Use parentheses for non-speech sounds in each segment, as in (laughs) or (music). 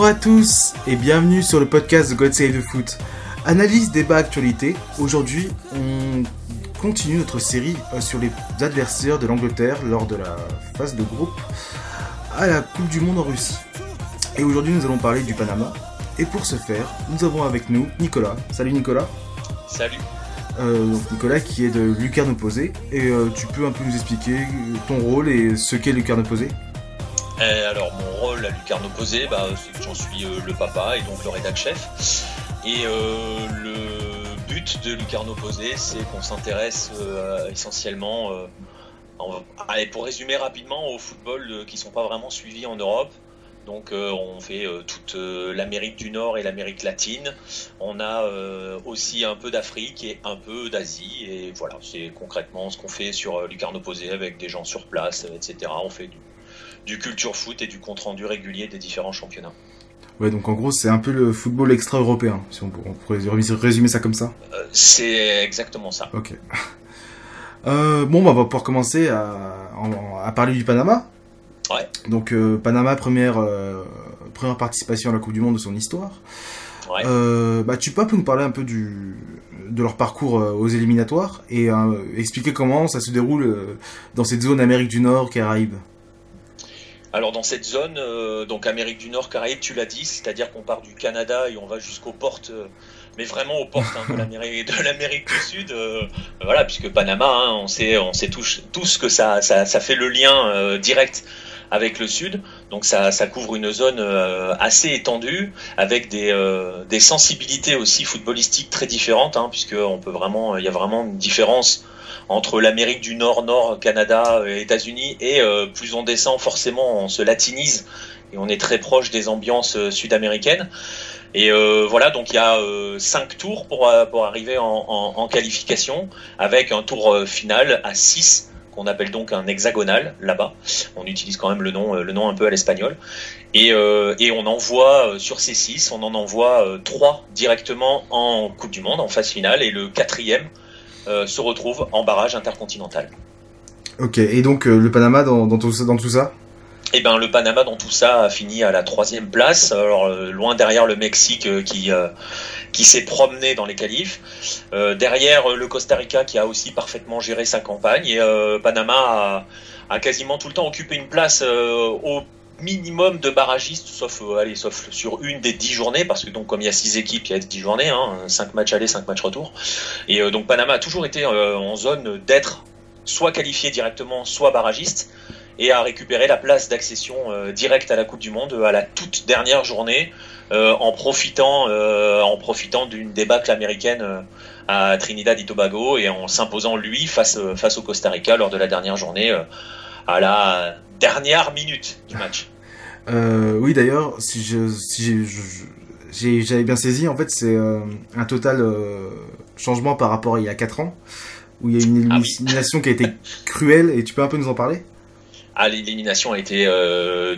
Bonjour à tous et bienvenue sur le podcast de God Save the Foot. Analyse, débat, actualité. Aujourd'hui, on continue notre série euh, sur les adversaires de l'Angleterre lors de la phase de groupe à la Coupe du Monde en Russie. Et aujourd'hui, nous allons parler du Panama. Et pour ce faire, nous avons avec nous Nicolas. Salut Nicolas. Salut. Euh, donc Nicolas qui est de Lucarne Opposé. Et euh, tu peux un peu nous expliquer ton rôle et ce qu'est Lucarne Opposé Eh, alors mon rôle à Lucarne Opposé, bah, c'est que j'en suis euh, le papa et donc le rédac chef. Et euh, le but de Lucarne Opposé, c'est qu'on s'intéresse euh, essentiellement, euh, pour résumer rapidement, au football euh, qui sont pas vraiment suivis en Europe. Donc euh, on fait euh, toute euh, l'Amérique du Nord et l'Amérique latine. On a euh, aussi un peu d'Afrique et un peu d'Asie. Et voilà, c'est concrètement ce qu'on fait sur euh, Lucarne Opposé avec des gens sur place, euh, etc. On fait du, du culture foot et du compte rendu régulier des différents championnats. Ouais, donc en gros, c'est un peu le football extra-européen, si on, pour- on pourrait résumer ça comme ça. Euh, c'est exactement ça. Ok. Euh, bon, bah, on va pouvoir commencer à, parler du Panama. Ouais. Donc, euh, Panama, première, première participation à la Coupe du Monde de son histoire. Ouais. Bah, tu peux nous parler un peu du, de leur parcours aux éliminatoires et expliquer comment ça se déroule dans cette zone Amérique du Nord, Caraïbes. Alors dans cette zone, euh, donc Amérique du Nord, Caraïbes, tu l'as dit, c'est-à-dire qu'on part du Canada et on va jusqu'aux portes, euh, mais vraiment aux portes hein, (laughs) de l'Amérique du Sud. euh, voilà, puisque Panama, hein, on sait, on sait tous, tous que ça, ça, ça fait le lien euh, direct avec le Sud. Donc ça, ça couvre une zone euh, assez étendue, avec des, euh, des sensibilités aussi footballistiques très différentes, hein, puisque on peut vraiment, il y a vraiment une différence entre l'Amérique du Nord, Nord, Canada, euh, États-Unis, et euh, plus on descend, forcément, on se latinise et on est très proche des ambiances euh, sud-américaines. Et euh, voilà, donc il y a euh, cinq tours pour, pour arriver en, en- en qualification, avec un tour final à 6 qu'on appelle donc un hexagonal là-bas. On utilise quand même le nom, le nom un peu à l'espagnol. Et, euh, et on envoie sur ces 6, on en envoie euh, 3 directement en Coupe du Monde, en phase finale, et le quatrième se retrouve en barrage intercontinental. Ok, et donc euh, le Panama dans, dans, tout ça, dans tout ça? Et ben le Panama dans tout ça a fini à la troisième place, alors euh, loin derrière le Mexique euh, qui euh, qui s'est promené dans les qualifs, Euh, derrière euh, le Costa Rica qui a aussi parfaitement géré sa campagne. Et euh, Panama a, a quasiment tout le temps occupé une place euh, au minimum de barragistes, sauf euh, allez, sauf sur une des dix journées, parce que donc comme il y a six équipes, il y a dix journées, hein, cinq matchs aller, cinq matchs retour, et euh, donc Panama a toujours été euh, en zone d'être soit qualifié directement, soit barragiste et a récupéré la place d'accession directe à la Coupe du Monde à la toute dernière journée en profitant profitant d'une débâcle américaine à Trinidad et Tobago et en s'imposant lui face face au Costa Rica lors de la dernière journée à la dernière minute du match. Euh, oui, d'ailleurs, si je, j'ai- j'avais bien saisi, en fait, c'est euh, un total euh, changement par rapport à il y a 4 ans, où il y a une Ah oui. élimination qui a été cruelle, et tu peux un peu nous en parler? Ah, l'élimination a été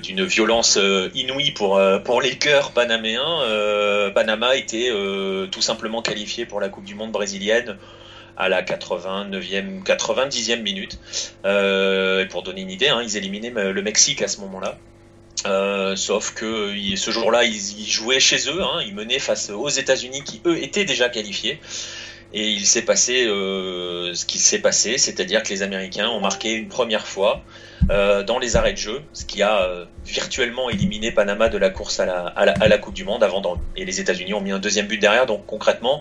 d'une violence inouïe pour, pour les cœurs panaméens. Panama était tout simplement qualifié pour la Coupe du Monde brésilienne à la 89e, 90e minute. Euh, et pour donner une idée, hein, ils éliminaient le Mexique à ce moment-là. Euh, sauf que ce jour-là, ils, jouaient chez eux, hein, ils menaient face aux États-Unis qui eux étaient déjà qualifiés. Et il s'est passé euh, ce qui s'est passé, c'est-à-dire que les Américains ont marqué une première fois euh, dans les arrêts de jeu, ce qui a euh, virtuellement éliminé Panama de la course à la, à la, à la Coupe du Monde avant d'en- et les États-Unis ont mis un deuxième but derrière. Donc concrètement,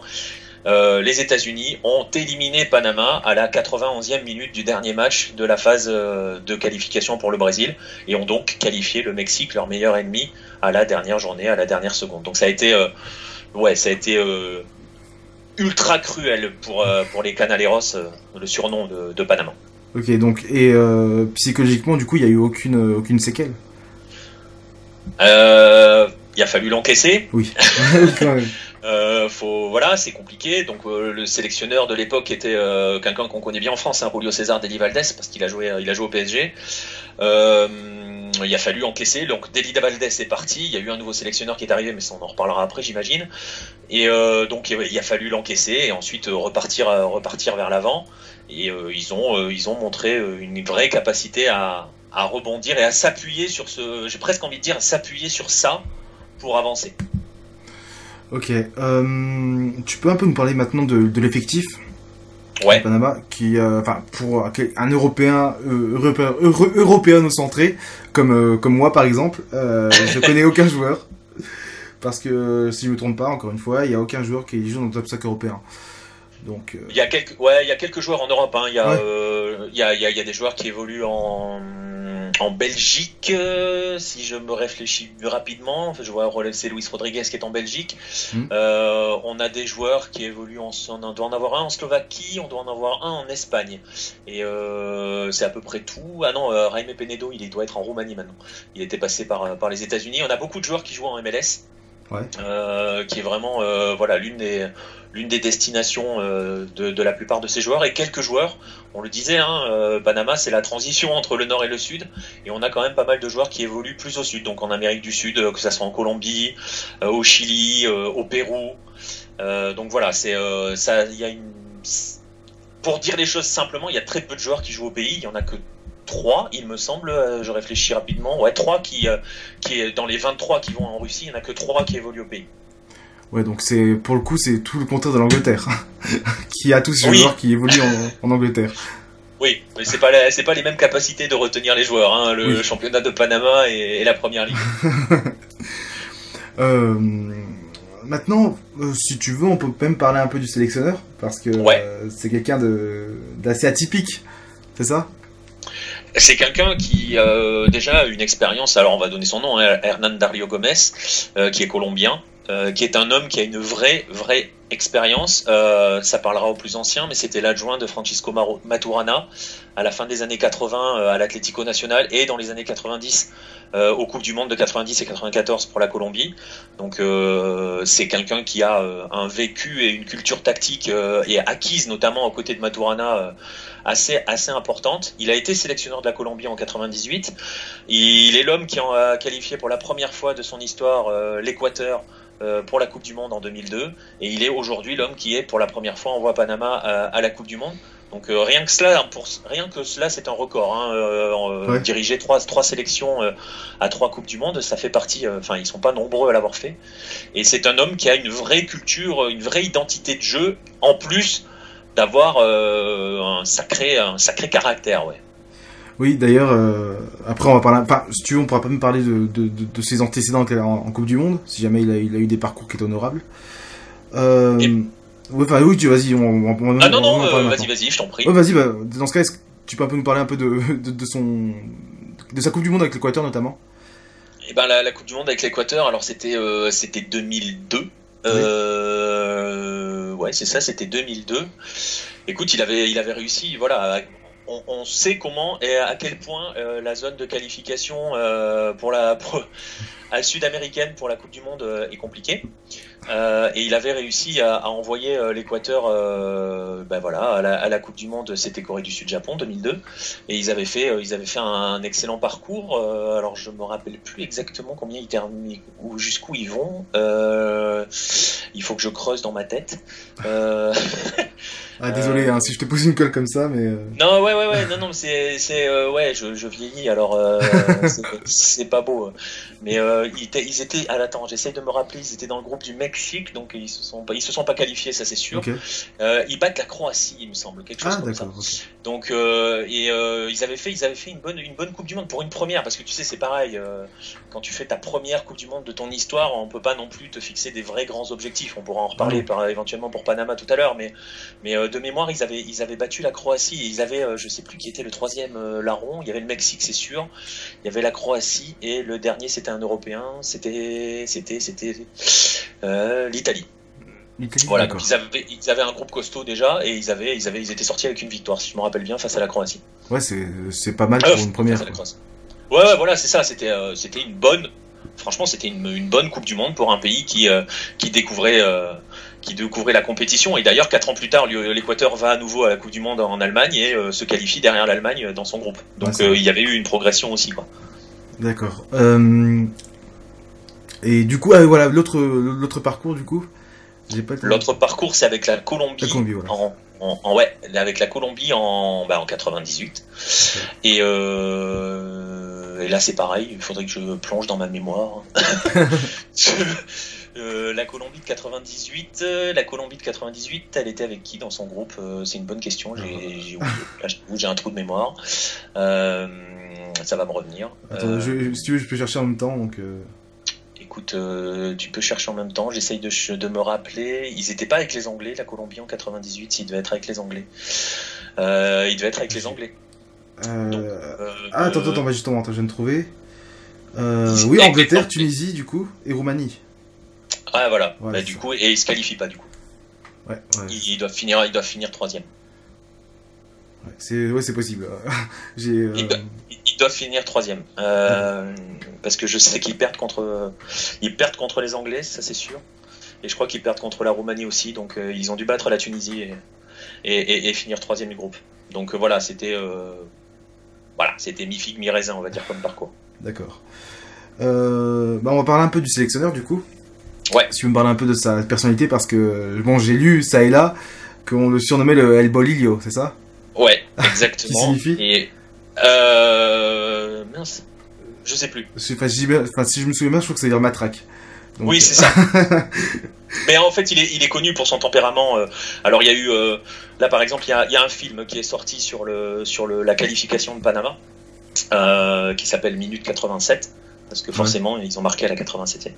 euh, les États-Unis ont éliminé Panama à la 91e minute du dernier match de la phase euh, de qualification pour le Brésil et ont donc qualifié le Mexique, leur meilleur ennemi, à la dernière journée, à la dernière seconde. Donc ça a été, euh, ouais, ça a été ultra cruel pour pour les Canaleros, le surnom de, de Panama. Ok, donc, et psychologiquement, du coup, il n'y a eu aucune, aucune séquelle? Il a fallu l'encaisser. Oui. (laughs) Quand même. Euh, faut, voilà, c'est compliqué. Donc euh, le sélectionneur de l'époque était euh, quelqu'un qu'on connaît bien en France, hein, Julio César Deli Valdés, parce qu'il a joué, il a joué au PSG. Euh, il a fallu encaisser. Donc Deli Valdés est parti. Il y a eu un nouveau sélectionneur qui est arrivé, mais ça on en reparlera après, j'imagine. Et euh, donc il a fallu l'encaisser et ensuite euh, repartir, euh, repartir vers l'avant. Et euh, ils ont, euh, ils ont montré euh, une vraie capacité à, à rebondir et à s'appuyer sur ce. J'ai presque envie de dire s'appuyer sur ça pour avancer. Ok. tu peux un peu nous parler maintenant de, de l'effectif ouais. Panama, qui, enfin, pour un Européen, européen, européen centré, comme comme moi par exemple, je connais aucun (laughs) joueur. Parce que si je me trompe pas, encore une fois, il n'y a aucun joueur qui joue dans le top 5 européen. Donc, il, y a quelques, ouais, il y a quelques joueurs en Europe. Hein. Il, y a, il, y a, il, y a, des joueurs qui évoluent en, en Belgique, euh, si je me réfléchis rapidement. Je vois c'est Luis Rodriguez qui est en Belgique. Hmm. Euh, on a des joueurs qui évoluent en. On doit en avoir un en Slovaquie, on doit en avoir un en Espagne. Et euh, c'est à peu près tout. Ah non, Jaime Penedo, il doit être en Roumanie maintenant. Il était passé par, par les États-Unis. On a beaucoup de joueurs qui jouent en MLS. Euh, qui est vraiment euh, voilà l'une des l'une des destinations euh, de, de, la plupart de ces joueurs et quelques joueurs. On le disait, hein, Panama c'est la transition entre le nord et le sud et on a quand même pas mal de joueurs qui évoluent plus au sud, donc en Amérique du Sud, que ça soit en Colombie, au Chili, au Pérou. donc voilà, c'est ça. Il y a une pour dire les choses simplement, il y a très peu de joueurs qui jouent au pays. Il y en a que 3, il me semble, euh, je réfléchis rapidement, ouais, 3 qui, euh, qui est dans les 23 qui vont en Russie, il n'y en a que 3 qui évoluent au pays. Ouais, donc c'est pour le coup, c'est tout le contraire de l'Angleterre, (laughs) qui a tous ces joueurs qui évoluent en, Angleterre. Oui, mais c'est pas c'est pas les mêmes capacités de retenir les joueurs, hein, le championnat de Panama et, la première ligue. (laughs) Euh, maintenant, si tu veux, on peut même parler un peu du sélectionneur parce que c'est quelqu'un d'assez atypique, c'est ça? C'est quelqu'un qui euh, déjà a une expérience, alors on va donner son nom, hein, Hernan Dario Gomez, euh, qui est colombien, euh, qui est un homme qui a une vraie, vraie expérience. Euh, ça parlera aux plus anciens, mais c'était l'adjoint de Francisco Maturana à la fin des années 80 euh, à l'Atlético Nacional et dans les années 90 euh, aux Coupes du Monde de 90 et 94 pour la Colombie. Donc c'est quelqu'un qui a un vécu et une culture tactique et acquise notamment aux côtés de Maturana assez assez importante. Il a été sélectionneur de la Colombie en 98. Il est l'homme qui a qualifié pour la première fois de son histoire l'Équateur pour la Coupe du Monde en 2002 et il est aujourd'hui l'homme qui est pour la première fois en voie Panama à la Coupe du Monde. Donc euh, rien que cela, pour, rien que cela, c'est un record. Hein, euh, euh, Diriger trois, trois sélections à trois coupes du monde, ça fait partie. Enfin, ils sont pas nombreux à l'avoir fait. Et c'est un homme qui a une vraie culture, une vraie identité de jeu, en plus d'avoir un sacré, un sacré caractère, ouais. Oui, d'ailleurs, après on va parler, enfin, si tu veux, on pourra pas me parler de, de, de, ses antécédents en, Coupe du Monde, si jamais il a, il a eu des parcours qui étaient honorables. Euh, oui, enfin, oui, tu vas-y, on, on, Ah non, non, euh, vas-y, vas-y, je t'en prie. Ouais, vas-y, bah, dans ce cas, est-ce que tu peux un peu nous parler un peu de, de, de son. de sa Coupe du Monde avec l'Équateur notamment? Eh ben, la, la, Coupe du Monde avec l'Équateur, alors c'était euh, c'était 2002. Euh, ouais, c'est ça, c'était 2002. Écoute, il avait, il avait réussi, voilà. On, on sait comment et à quel point euh, la zone de qualification euh, pour la pour, sud-américaine pour la Coupe du Monde est compliquée. Euh, et il avait réussi à, à envoyer euh, l'Équateur euh, ben voilà, à la, à, la, Coupe du Monde, c'était Corée du Sud-Japon 2002. Et ils avaient fait, ils avaient fait un, excellent parcours. alors je me rappelle plus exactement combien ils terminent ou jusqu'où ils vont. il faut que je creuse dans ma tête. (laughs) ah, désolé hein, si je te pose une colle comme ça, mais. Non, ouais, ouais, ouais, non, non, c'est, ouais, je, je, vieillis, alors (laughs) c'est, pas beau. Mais ils, ils étaient, ah, attends, j'essaye de me rappeler, ils étaient dans le groupe du mec donc ils se sont pas, ils se sont pas qualifiés, ça c'est sûr. Euh, ils battent la Croatie, il me semble, quelque chose ah, comme ça. Donc euh, et euh, ils avaient fait, ils avaient fait une bonne, une bonne Coupe du Monde pour une première, parce que tu sais c'est pareil, quand tu fais ta première Coupe du Monde de ton histoire, on peut pas non plus te fixer des vrais grands objectifs. On pourra en reparler par, éventuellement pour Panama tout à l'heure, mais mais de mémoire ils avaient, ils avaient battu la Croatie, et ils avaient, je sais plus qui était le troisième larron. Il y avait le Mexique, c'est sûr. Il y avait la Croatie et le dernier c'était un Européen. C'était, c'était, c'était. Euh, l'Italie. Voilà, donc ils avaient, ils avaient un groupe costaud déjà et ils avaient, ils avaient, ils étaient sortis avec une victoire, si je me rappelle bien, face à la Croatie. Ouais, c'est pas mal pour une première. Ouais, ouais, voilà, c'est ça. C'était, euh, c'était une bonne. Franchement, c'était une, une, bonne Coupe du Monde pour un pays qui, euh, qui découvrait, qui découvrait la compétition. Et d'ailleurs, quatre ans plus tard, l'Équateur va à nouveau à la Coupe du Monde en Allemagne et se qualifie derrière l'Allemagne dans son groupe. Donc, il y avait eu une progression aussi, quoi. D'accord. Et du coup, ah, voilà, l'autre, l'autre parcours, du coup, j'ai pas. L'autre parcours, c'est avec la Colombie. en, ouais, avec la Colombie en, bah, en 98. Et, euh, et là c'est pareil, il faudrait que je plonge dans ma mémoire. (laughs) (laughs) la Colombie de 98, la Colombie de 98, elle était avec qui dans son groupe C'est une bonne question. J'ai j'ai un trou de mémoire. ça va me revenir. Attends, si tu veux, je peux chercher en même temps. Donc, Écoute, tu peux chercher en même temps. J'essaye de, de, me rappeler. Ils n'étaient pas avec les Anglais, la Colombie en 98. Ils devaient être avec les Anglais. ils devaient être avec les Anglais. Euh, ah, attends, attends, bah, justement, je viens de trouver. Euh, oui, Angleterre, Tunisie, du coup, et Roumanie. Ah, voilà. bah, du coup, et ils se qualifient pas, du coup. Ouais, Ils, doivent finir, ils doivent finir troisième. Ouais, c'est ouais, possible. (laughs) euh... doivent, finir troisième. Euh, parce que je sais qu'ils perdent contre, ils perdent contre les Anglais, ça c'est sûr. Et je crois qu'ils perdent contre la Roumanie aussi. Donc ils ont dû battre la Tunisie et, et, et finir troisième du groupe. Donc voilà, c'était voilà, c'était mi-figue, mi-raisin, on va dire, comme parcours. D'accord. Euh, bah on va parler un peu du sélectionneur, du coup. Ouais. Si vous me parlez un peu de sa personnalité, parce que, bon, j'ai lu ça et là qu'on le surnommait le El Bolillo, c'est ça? Ouais, (laughs) exactement. Qui signifie? Et, euh, mince, je sais plus. Enfin, si je me souviens bien, je trouve que ça veut dire matraque. oui, c'est ça. (laughs) Mais en fait, il est, il est connu pour son tempérament. Euh. Alors, il y a eu, euh, là par exemple, il y a, il y a un film qui est sorti sur, le, sur le, la qualification de Panama, euh, qui s'appelle Minute 87 parce que forcément ils ont marqué à la 87e.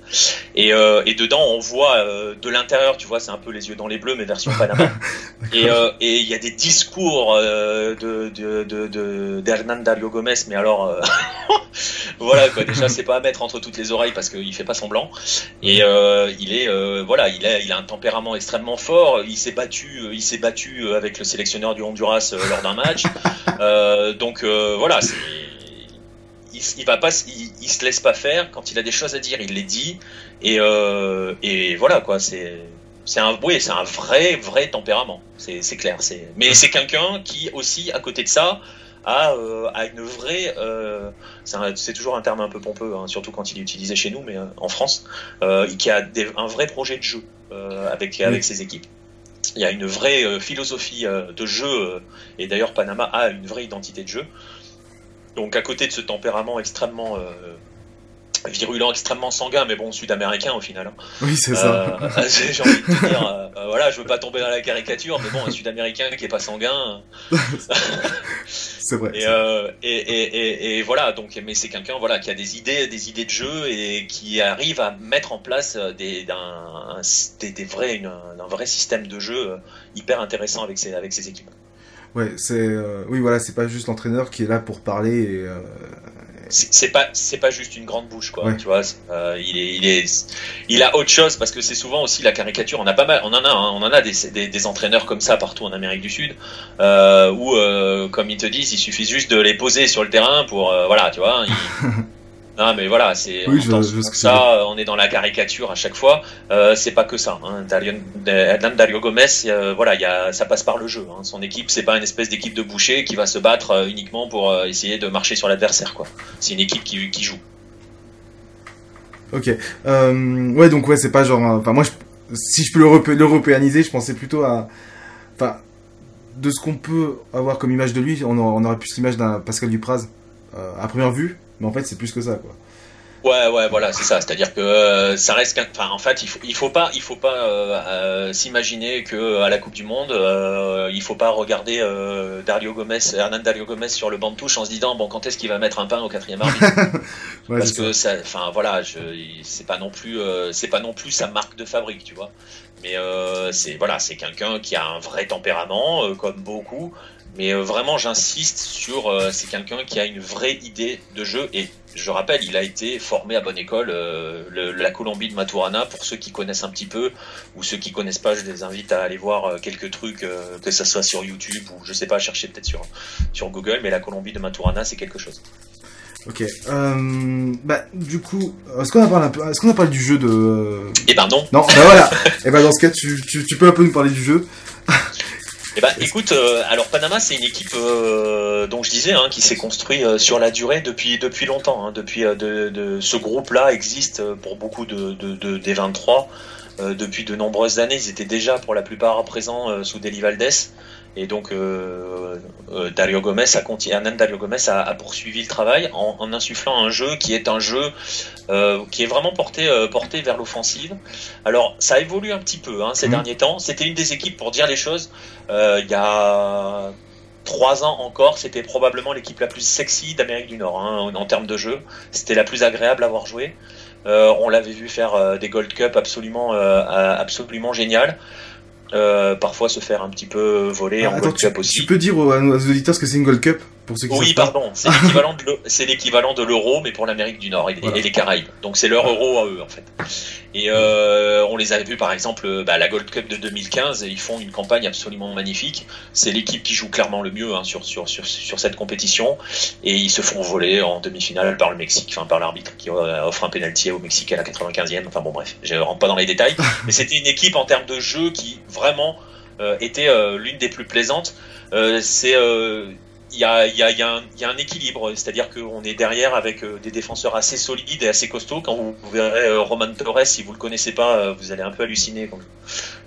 Et, euh, et dedans on voit euh, de l'intérieur, tu vois, c'est un peu les yeux dans les bleus, mais version Panama. (laughs) et euh, et il y a des discours euh, de de d'Hernan Dario Gomez, mais alors euh, (laughs) voilà quoi. Déjà c'est pas à mettre entre toutes les oreilles parce qu'il fait pas semblant. Et il est voilà, il a il a un tempérament extrêmement fort. Il s'est battu il s'est battu avec le sélectionneur du Honduras lors d'un match. donc voilà, c'est il, va pas, il, se laisse pas faire. Quand il a des choses à dire, il les dit. Et, euh, et voilà quoi. C'est c'est un oui, c'est un vrai vrai tempérament. C'est clair. C'est mais c'est quelqu'un qui aussi à côté de ça a, euh, a une vraie. Euh, c'est toujours un terme un peu pompeux, hein, surtout quand il est utilisé chez nous, mais en France, qui a un vrai projet de jeu avec avec ses équipes. Il y a une vraie philosophie de jeu, et d'ailleurs Panama a une vraie identité de jeu. Donc à côté de ce tempérament extrêmement euh, virulent, extrêmement sanguin, mais bon, sud-américain au final. Hein. Oui, c'est ça. Euh, (laughs) j'ai envie de te dire, euh, voilà, je veux pas tomber dans la caricature, mais bon, un sud-américain qui est pas sanguin. (laughs) c'est vrai. Et, et, et, voilà, donc, mais c'est quelqu'un, voilà, qui a des idées, des idées de jeu et qui arrive à mettre en place des, des, des vrais, un vrai système de jeu hyper intéressant avec ses, avec ses équipes. Ouais, c'est euh, oui voilà, c'est pas juste l'entraîneur qui est là pour parler. Et, euh, c'est pas c'est pas juste une grande bouche quoi. Tu vois, euh, il est il est il a autre chose parce que c'est souvent aussi la caricature. On a pas mal, on en a hein, on en a des, des, des, entraîneurs comme ça partout en Amérique du Sud euh, où comme ils te disent, il suffit juste de les poser sur le terrain pour voilà, tu vois. (laughs) Non, mais voilà, c'est oui, ça. On est dans la caricature à chaque fois. Euh, c'est pas que ça. Hein. Dario Gomez, euh, voilà, y a, ça passe par le jeu. Hein. Son équipe, c'est pas une espèce d'équipe de boucher qui va se battre euh, uniquement pour euh, essayer de marcher sur l'adversaire. quoi. C'est une équipe qui, qui joue. Ok. ouais, donc ouais, c'est pas genre. Enfin, moi, je, si je peux l'européaniser, je pensais plutôt à. Enfin, de ce qu'on peut avoir comme image de lui, on, aurait plus l'image d'un Pascal Dupraz à première vue mais en fait, c'est plus que ça, quoi. Ouais, ouais, voilà, c'est ça. C'est-à-dire que euh, ça reste qu'un. Enfin, en fait, il faut, il faut pas, il faut pas euh, euh, s'imaginer que à la Coupe du Monde, il faut pas regarder Dario Gomez, Hernan Dario Gomez sur le banc de touche en se disant bon, quand est-ce qu'il va mettre un pain au quatrième arbitre? (laughs) Parce que ça, enfin, voilà, c'est pas non plus, c'est pas non plus sa marque de fabrique, tu vois. Mais c'est voilà, c'est quelqu'un qui a un vrai tempérament, comme beaucoup, mais euh, vraiment, j'insiste sur, euh, c'est quelqu'un qui a une vraie idée de jeu. Et je rappelle, il a été formé à bonne école, euh, la Colombie de Maturana. Pour ceux qui connaissent un petit peu, ou ceux qui connaissent pas, je les invite à aller voir quelques trucs, que ça soit sur YouTube ou je sais pas, chercher peut-être sur, sur Google. Mais la Colombie de Maturana, c'est quelque chose. Ok. bah, du coup, est-ce qu'on a parlé un peu, est-ce qu'on a parlé du jeu de Eh ben non. Non. Bah voilà. Et (laughs) eh ben dans ce cas, tu, tu, tu peux un peu nous parler du jeu. Eh ben, écoute, euh, alors Panama, c'est une équipe euh, dont je disais hein, qui s'est construit euh, sur la durée depuis depuis longtemps. Hein, depuis de, de, ce groupe-là existe pour beaucoup de, de, des 23 depuis de nombreuses années. Ils étaient déjà pour la plupart présents sous Deli Valdés. Et donc euh, euh, Dario Gomez a continué, Dario Gomez a, poursuivi le travail en, insufflant un jeu qui est un jeu euh, qui est vraiment porté porté vers l'offensive. Alors ça évolue un petit peu hein, ces mmh. derniers temps. C'était une des équipes pour dire les choses. Il y a trois ans encore, c'était probablement l'équipe la plus sexy d'Amérique du Nord hein, en, termes de jeu. C'était la plus agréable à voir jouer. on l'avait vu faire des Gold Cup absolument, absolument génial. Euh, parfois se faire un petit peu voler ah, en Gold Cup aussi. Tu peux dire aux, auditeurs ce que c'est une Gold Cup? Pour ceux qui Oui, pardon, c'est l'équivalent de l'euro, mais pour l'Amérique du Nord et, les Caraïbes. Donc c'est leur euro à eux en fait. Et euh, on les avait vus par exemple bah, la Gold Cup de 2015, ils font une campagne absolument magnifique. C'est l'équipe qui joue clairement le mieux hein, sur, sur, sur, sur, cette compétition, et ils se font voler en demi-finale par le Mexique, enfin par l'arbitre qui euh, offre un pénalty au Mexique à la 95e. Enfin bon bref, je rentre pas dans les détails, (laughs) mais c'était une équipe en termes de jeu qui vraiment euh, était euh, l'une des plus plaisantes. Euh, c'est il y a, un équilibre, c'est-à-dire qu'on est derrière avec des défenseurs assez solides et assez costauds. Quand vous, verrez Roman Torres, si vous le connaissez pas, vous allez un peu halluciner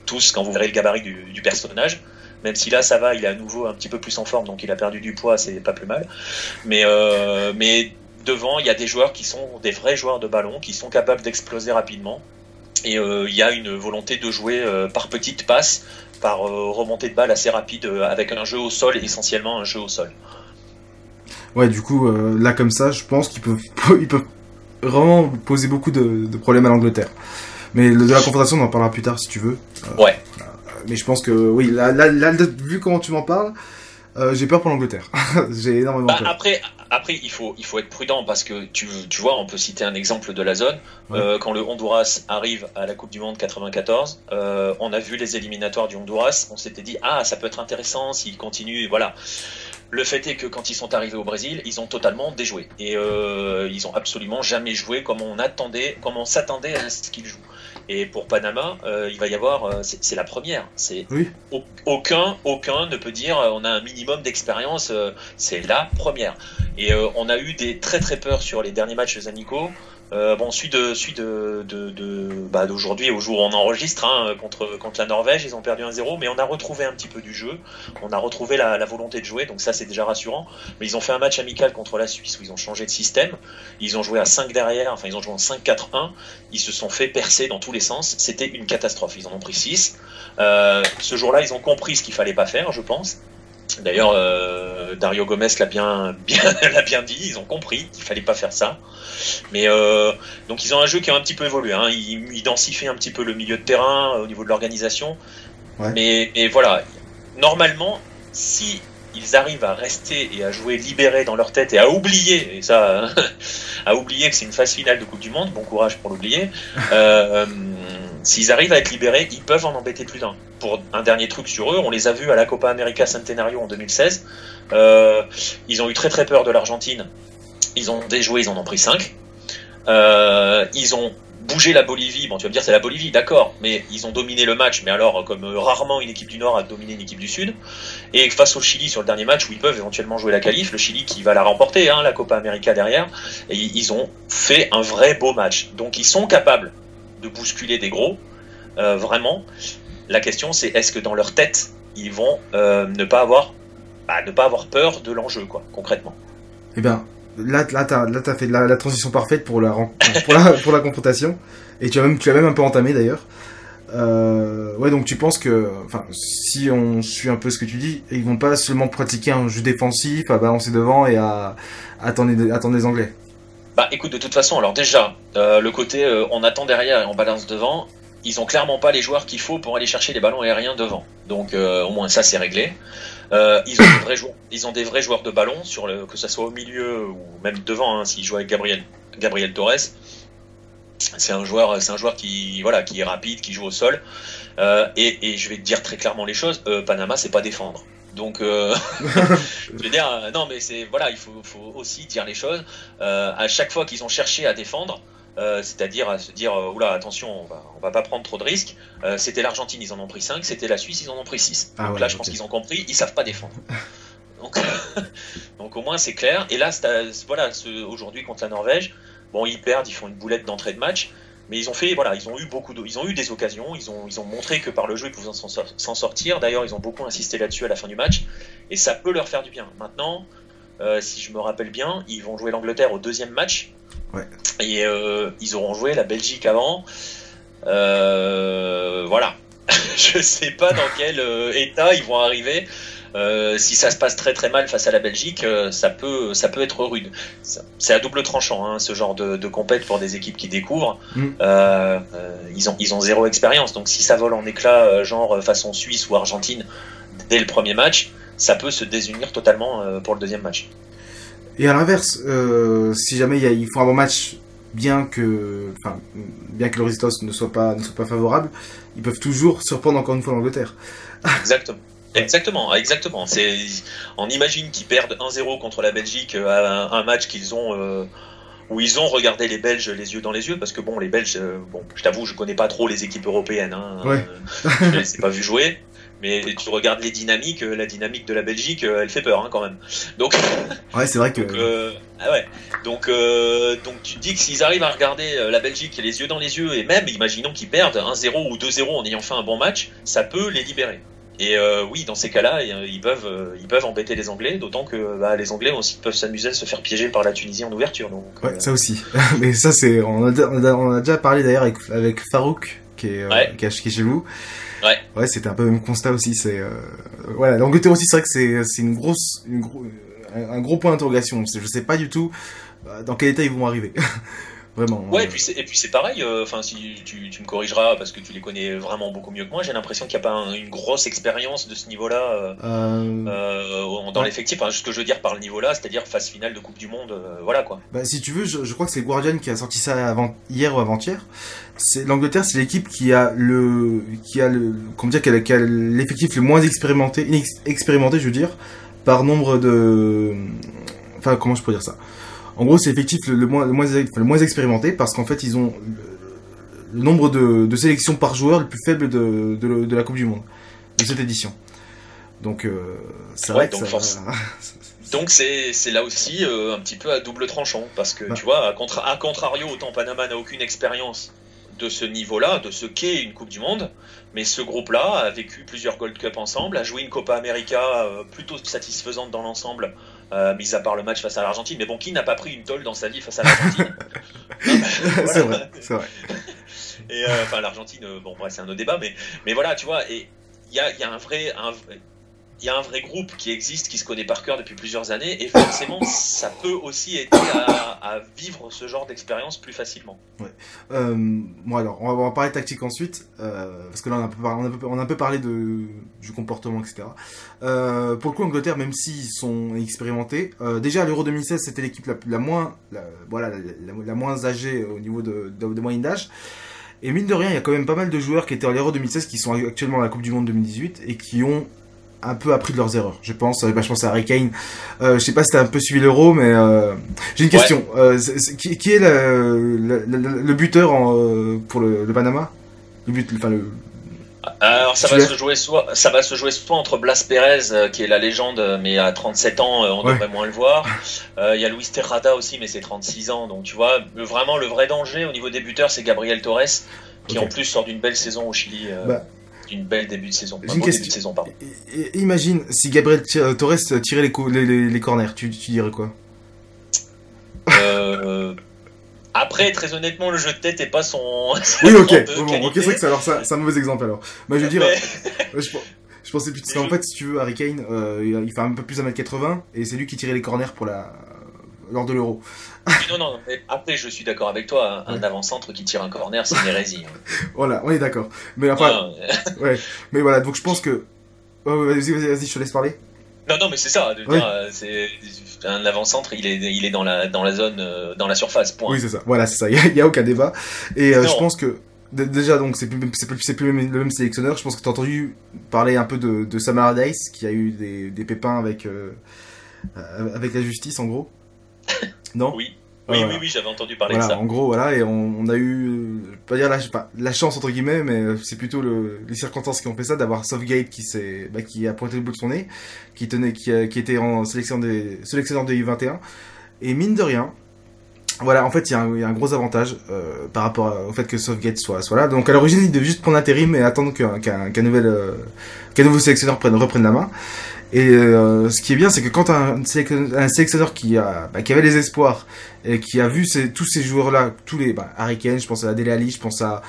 tous quand vous verrez le gabarit du, personnage. Même si là ça va, il est à nouveau un petit peu plus en forme, donc il a perdu du poids, c'est pas plus mal. Euh, mais devant, il y a des joueurs qui sont des vrais joueurs de ballon, qui sont capables d'exploser rapidement. Et il y a une volonté de jouer par petites passes, par euh, remontée de balle assez rapide euh, avec un jeu au sol, essentiellement un jeu au sol. Ouais, du coup, euh, là comme ça, je pense qu'ils peuvent, (laughs) ils peuvent vraiment poser beaucoup de, problèmes à l'Angleterre. Mais de la confrontation, on en parlera plus tard si tu veux. ouais. mais je pense que, oui, là, là, vu comment tu m'en parles, j'ai peur pour l'Angleterre. (laughs) j'ai énormément bah, peur. Après, après, il faut, il faut être prudent parce que tu, tu vois, on peut citer un exemple de la zone. Euh, quand le Honduras arrive à la Coupe du Monde 94, euh, on a vu les éliminatoires du Honduras. On s'était dit, ah, ça peut être intéressant s'ils continuent. Voilà. Le fait est que quand ils sont arrivés au Brésil, ils ont totalement déjoué. Et euh, ils ont absolument jamais joué comme on attendait, comme on s'attendait à ce qu'ils jouent. Et pour Panama, euh, il va y avoir, euh, c'est la première. C'est aucun, aucun ne peut dire on a un minimum d'expérience. Euh, c'est la première. Et on a eu des très très peurs sur les derniers matchs amicaux. Euh, bon, celui de, celui de, de, de bah, d'aujourd'hui au jour où on enregistre hein, contre, contre la Norvège, ils ont perdu 1-0, mais on a retrouvé un petit peu du jeu, on a retrouvé la, la volonté de jouer, donc ça c'est déjà rassurant. Mais ils ont fait un match amical contre la Suisse où ils ont changé de système, ils ont joué à 5 derrière, enfin ils ont joué en 5-4-1, ils se sont fait percer dans tous les sens, c'était une catastrophe, ils en ont pris 6. Euh, ce jour-là, ils ont compris ce qu'il fallait pas faire, je pense. D'ailleurs, euh, Dario Gomez l'a bien, bien, (laughs) l'a bien dit. Ils ont compris qu'il fallait pas faire ça. Mais euh, donc ils ont un jeu qui a un petit peu évolué. Hein. Ils, ils densifient un petit peu le milieu de terrain euh, au niveau de l'organisation. Mais, mais, voilà, normalement, si ils arrivent à rester et à jouer libérés dans leur tête et à oublier, et ça, (laughs) à oublier que c'est une phase finale de Coupe du Monde, bon courage pour l'oublier. (laughs) Euh, S'ils arrivent à être libérés, ils peuvent en embêter plus d'un. Pour un dernier truc sur eux, on les a vus à la Copa América Centenario en 2016. Euh, ils ont eu très très peur de l'Argentine. Ils ont déjoué, ils en ont pris 5. Euh, ils ont bougé la Bolivie. Bon, tu vas me dire c'est la Bolivie, d'accord, mais ils ont dominé le match, mais alors comme rarement une équipe du Nord a dominé une équipe du Sud. Et face au Chili sur le dernier match où ils peuvent éventuellement jouer la qualif, le Chili qui va la remporter, hein, la Copa América derrière, ils ont fait un vrai beau match. Donc ils sont capables de bousculer des gros, euh, vraiment. La question, c'est est-ce que dans leur tête, ils vont euh, ne pas avoir, bah, ne pas avoir peur de l'enjeu, quoi, concrètement. Eh bien, là, là, t'as, fait la, transition parfaite pour la, (laughs) pour la, confrontation, et tu as même, tu as même un peu entamé d'ailleurs. Euh, ouais, donc tu penses que, enfin, si on suit un peu ce que tu dis, ils vont pas seulement pratiquer un jeu défensif, à balancer devant et à, attendre, attendre les Anglais. Bah écoute, de toute façon, alors déjà, euh, le côté euh, on attend derrière et on balance devant, ils ont clairement pas les joueurs qu'il faut pour aller chercher les ballons aériens devant. Donc euh, au moins ça c'est réglé. ils, ont des vrais joueurs, ils ont des vrais joueurs de ballon, sur le, que ce soit au milieu ou même devant, hein, s'ils jouent avec Gabriel, Gabriel Torres. C'est un joueur, c'est un joueur qui, voilà, qui est rapide, qui joue au sol. Et, et, je vais te dire très clairement les choses. Panama, c'est pas défendre. Donc, euh, (laughs) je veux dire, euh, non, mais c'est voilà, il faut, faut, aussi dire les choses. Euh, à chaque fois qu'ils ont cherché à défendre, c'est-à-dire à se dire, oula, attention, on va, on va pas prendre trop de risques. c'était l'Argentine, ils en ont pris 5, c'était la Suisse, ils en ont pris 6. Ah donc là, je pense qu'ils ont compris, ils savent pas défendre. (laughs) Donc, (laughs) donc au moins c'est clair. Et là, voilà, aujourd'hui contre la Norvège, bon, ils perdent, ils font une boulette d'entrée de match. Mais ils ont fait, voilà, ils ont eu beaucoup de, ils ont eu des occasions, ils ont, ils ont montré que par le jeu ils pouvaient s'en sortir. D'ailleurs, ils ont beaucoup insisté là-dessus à la fin du match, et ça peut leur faire du bien. Maintenant, euh, si je me rappelle bien, ils vont jouer l'Angleterre au deuxième match, ouais. et euh, ils auront joué la Belgique avant. Euh, voilà, (laughs) je sais pas dans quel état ils vont arriver. Euh, si ça se passe très très mal face à la Belgique, euh, ça peut ça peut être rude. C'est à double tranchant hein, ce genre de, de compète pour des équipes qui découvrent. Mm. Euh, ils ont ils ont zéro expérience, donc si ça vole en éclat genre façon Suisse ou Argentine dès le premier match, ça peut se désunir totalement pour le deuxième match. Et à l'inverse, si jamais il, il faut un bon match bien que, enfin, bien que le résultat ne soit pas, ne soit pas favorable, ils peuvent toujours surprendre encore une fois l'Angleterre. Exactement. Exactement, exactement. C'est, on imagine qu'ils perdent 1-0 contre la Belgique euh, à un, match qu'ils ont euh, où ils ont regardé les Belges les yeux dans les yeux parce que bon, les Belges, euh, bon, je t'avoue, je connais pas trop les équipes européennes. Hein, ouais. je les ai pas vu jouer. Mais tu regardes les dynamiques, la dynamique de la Belgique, elle fait peur hein, quand même. Donc, (laughs) ouais, c'est vrai que. Donc, ah ouais. Donc, donc tu te dis que s'ils arrivent à regarder la Belgique les yeux dans les yeux et même, imaginons qu'ils perdent 1-0 ou 2-0 en ayant fait un bon match, ça peut les libérer. Et euh, oui, dans ces cas-là, ils peuvent, euh, ils peuvent embêter les Anglais, d'autant que bah, les Anglais aussi peuvent s'amuser à se faire piéger par la Tunisie en ouverture. Donc, ouais, euh, ça aussi. (laughs) Mais ça, c'est, on a, on a, déjà parlé d'ailleurs avec, avec Farouk, qui est, ouais. qui, est, chez vous. Ouais. Ouais, c'était un peu le même constat aussi. C'est, voilà, l'Angleterre aussi, c'est vrai que c'est, c'est une grosse, une gros, un gros point d'interrogation. Je sais pas du tout dans quel état ils vont arriver. (laughs) Vraiment. Ouais, et puis c'est, et puis c'est pareil, euh, enfin, si tu, tu, me corrigeras parce que tu les connais vraiment beaucoup mieux que moi, j'ai l'impression qu'il n'y a pas un, une grosse expérience de ce niveau-là euh, euh... Dans ouais. l'effectif. Enfin, ce que je veux dire par le niveau-là, c'est-à-dire phase finale de Coupe du Monde, voilà quoi. Bah, si tu veux, je, je crois que c'est Guardian qui a sorti ça avant, hier ou avant-hier. L'Angleterre, c'est l'équipe qui a le, qui a le, comment dire, qui a, qui a l'effectif le moins expérimenté, expérimenté, je veux dire, par nombre de, enfin, comment je peux dire ça? En gros, c'est l'effectif le, le, moins, le, moins, le moins expérimenté parce qu'en fait, ils ont le, le nombre de, de, sélections par joueur le plus faible de, de, de, la Coupe du Monde de cette édition. Donc, euh, c'est ouais, vrai que donc, ça, (laughs) donc c'est, c'est là aussi euh, un petit peu à double tranchant parce que Bah. tu vois, à, contra- à contrario, autant Panama n'a aucune expérience de ce niveau-là, de ce qu'est une Coupe du Monde, mais ce groupe-là a vécu plusieurs Gold Cup ensemble, a joué une Copa América euh, plutôt satisfaisante dans l'ensemble, euh, mis à part le match face à l'Argentine. Mais bon, qui n'a pas pris une tôle dans sa vie face à l'Argentine (laughs) C'est vrai, c'est vrai. Et euh, enfin, l'Argentine, euh, bon, bref, c'est un autre débat, mais, mais voilà, tu vois, et il y a, y a un vrai. Un, il y a un vrai groupe qui existe, qui se connaît par cœur depuis plusieurs années, et forcément, (coughs) ça peut aussi aider à, à vivre ce genre d'expérience plus facilement. Ouais. Euh, bon alors, on va, on va parler tactique ensuite, euh, parce que là on a un peu, on a un peu, on a un peu parlé de, du comportement, etc. Euh, pour le coup, l'Angleterre, même s'ils sont expérimentés, déjà à l'Euro 2016, c'était l'équipe la, la moins, la, voilà, la moins âgée au niveau de, de, de moyenne d'âge. Et mine de rien, il y a quand même pas mal de joueurs qui étaient à l'Euro 2016 qui sont actuellement à la Coupe du Monde 2018 et qui ont un peu appris de leurs erreurs. Je pense, euh, bah, je pense à Harry Kane. Euh, je sais pas si t'as un peu suivi l'Euro, mais euh, j'ai une question. Euh, qui, qui est le, le, le- le buteur en, pour le, Panama? Le but, enfin le. Alors ça va, se jouer soit, ça va se jouer soit entre Blas Pérez, qui est la légende, mais à 37 ans, on Ouais. devrait moins le voir. Il y a Luis Terrada aussi, mais c'est 36 ans. Donc tu vois, vraiment le vrai danger au niveau des buteurs, c'est Gabriel Torres, qui en plus sort d'une belle saison au Chili, Bah. D'une belle début de saison. Une question. début de saison, pardon. Et- et- Imagine si Gabriel Ti- Torres tirait les, co- les, les, les corners, tu, tu dirais quoi? Euh, après, très honnêtement, le jeu de tête est pas son. (laughs) Oui, ok. Bon, ok, c'est vrai que c'est alors ça, c'est un mauvais exemple alors. Mais je veux dire, Mais- (laughs) je, je pensais plus. Parce qu'en fait, si tu veux, Harry Kane, euh, il fait un peu plus 1m80 et c'est lui qui tirait les corners pour la lors de l'Euro. Non, non, mais après, je suis d'accord avec toi. Un, un Ouais. avant-centre qui tire un corner, c'est une hérésie. hein. (laughs) Voilà, on est d'accord. Mais enfin, Ouais, ouais. Mais voilà, donc je pense que. Vas-y, vas-y, je te laisse parler. Non, non, mais c'est ça. De dire, euh, c'est un avant-centre, il est, il est dans la, dans la zone, euh, dans la surface. Point. Oui, c'est ça. Voilà, c'est ça. (laughs) Il y a, aucun débat. Et euh, je pense que déjà donc c'est plus c'est plus, c'est plus le même, le même sélectionneur. Je pense que tu as entendu parler un peu de, de qui a eu des, des pépins avec euh, avec la justice en gros. Non? Oui, Ah, oui, voilà. oui, oui, j'avais entendu parler Voilà, de ça. en gros, voilà, et on, on a eu, euh, pas dire la, pas, la chance entre guillemets, mais euh, c'est plutôt le, les circonstances qui ont fait ça, d'avoir Southgate qui s'est, bah, qui a pointé le bout de son nez, qui tenait, qui, qui était en sélection des, sélectionneur des U21, et mine de rien, voilà, en fait, il y, a un gros avantage euh, par rapport au fait que Southgate soit, soit là. Donc à l'origine, il devait juste prendre intérim et attendre qu'un nouvel, qu'un nouveau sélectionneur prenne, reprenne la main. Et ce qui est bien, c'est que quand un, un sélectionneur qui, a, bah, qui avait les espoirs et qui a vu ces, tous ces joueurs-là, tous les bah, Harry Kane, je pense à Dele Alli, je pense à,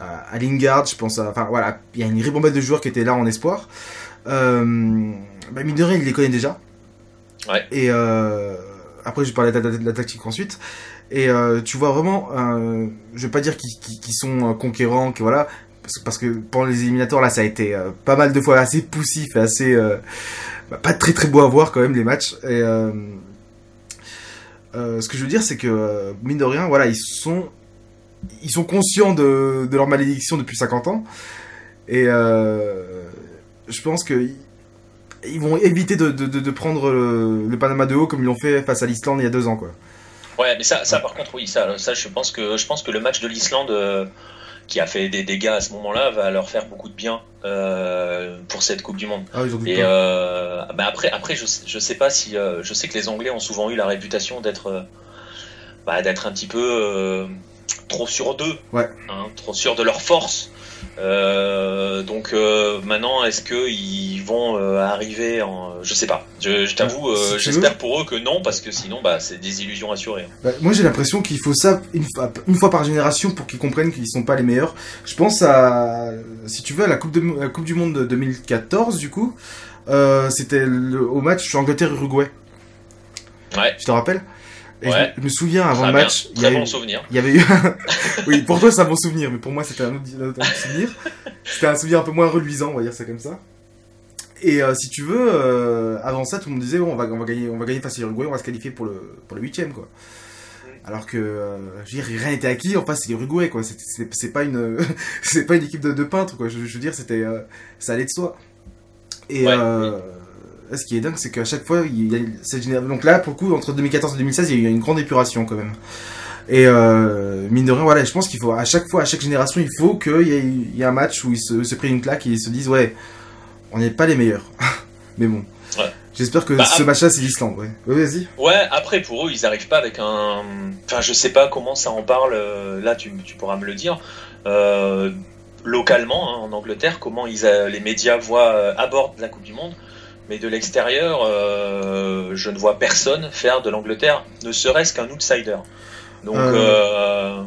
à, Lingard, je pense à, enfin voilà, il y a une ribambelle de joueurs qui étaient là en espoir. Euh, bah, mine de rien, il les connaît déjà. Ouais. Et euh, après, je vais parler de la, tactique ensuite. Et euh, tu vois vraiment, euh, je vais pas dire qu'ils sont conquérants, que voilà, parce, que pendant les éliminatoires là, ça a été pas mal de fois assez poussif et assez bah, pas très très beau à voir quand même les matchs. Et ce que je veux dire, c'est que mine de rien, voilà, ils sont ils sont conscients de, de leur malédiction depuis 50 ans. Et je pense que ils vont éviter de, de, de prendre le, Panama de haut comme ils l'ont fait face à l'Islande il y a deux ans, quoi. Ouais, mais ça, ça par contre, oui, ça, ça, je pense que je pense que le match de l'Islande euh, qui a fait des dégâts à ce moment-là va leur faire beaucoup de bien euh, pour cette Coupe du Monde. Ah, et euh, bah après, après, je, je sais pas si, je sais que les Anglais ont souvent eu la réputation d'être, bah, d'être un petit peu trop sur d'eux, ouais. hein, trop sûr de leur force. Euh, donc euh, maintenant, est-ce qu'ils vont euh, arriver en... Je sais pas. Je, t'avoue, j'espère pour eux que non, parce que sinon, bah, c'est des illusions assurées. Hein. Bah, moi, j'ai l'impression qu'il faut ça une fois, une fois par génération pour qu'ils comprennent qu'ils sont pas les meilleurs. Je pense à, si tu veux, à la Coupe, de, la coupe du Monde de 2014, du coup. C'était au match Angleterre-Uruguay. Ouais. Je te rappelle je, me souviens avant le match. il y avait, bon souvenir. Il y avait eu. (laughs) oui, pour toi c'est un bon souvenir, mais pour moi c'était un autre, souvenir. C'était un souvenir un peu moins reluisant, on va dire ça comme ça. Et euh, si tu veux, euh, avant ça, tout le monde disait bon, on va, on va gagner, on va gagner face à l'Uruguay, on va se qualifier pour le pour le huitième quoi. Alors que euh, je veux dire, rien n'était acquis. En face, c'est l'Uruguay quoi. C'est pas une (laughs) c'est pas une équipe de, de peintres quoi. Je, veux dire, c'était ça allait de soi. Et ce qui est dingue, c'est qu'à chaque fois, il y a cette génération. Donc là, pour le coup, entre 2014 et 2016, il y a eu une grande épuration quand même. Et euh, mine de rien, voilà, je pense qu'il faut à chaque fois, à chaque génération, il faut qu'il y, y, ait un match où ils se, se prennent une claque et ils se disent ouais, on n'est pas les meilleurs. (laughs) Mais bon. J'espère que bah, ce match-là, c'est l'Islande. Ouais, vas-y. Ouais, après, pour eux, ils n'arrivent pas avec un. Enfin, je sais pas comment ça en parle. Euh, là, tu, tu pourras me le dire. Euh, localement, hein, en Angleterre, comment ils, les médias voient, abordent la Coupe du Monde mais de l'extérieur, euh, je ne vois personne faire de l'Angleterre, ne serait-ce qu'un outsider. Donc, euh. Euh,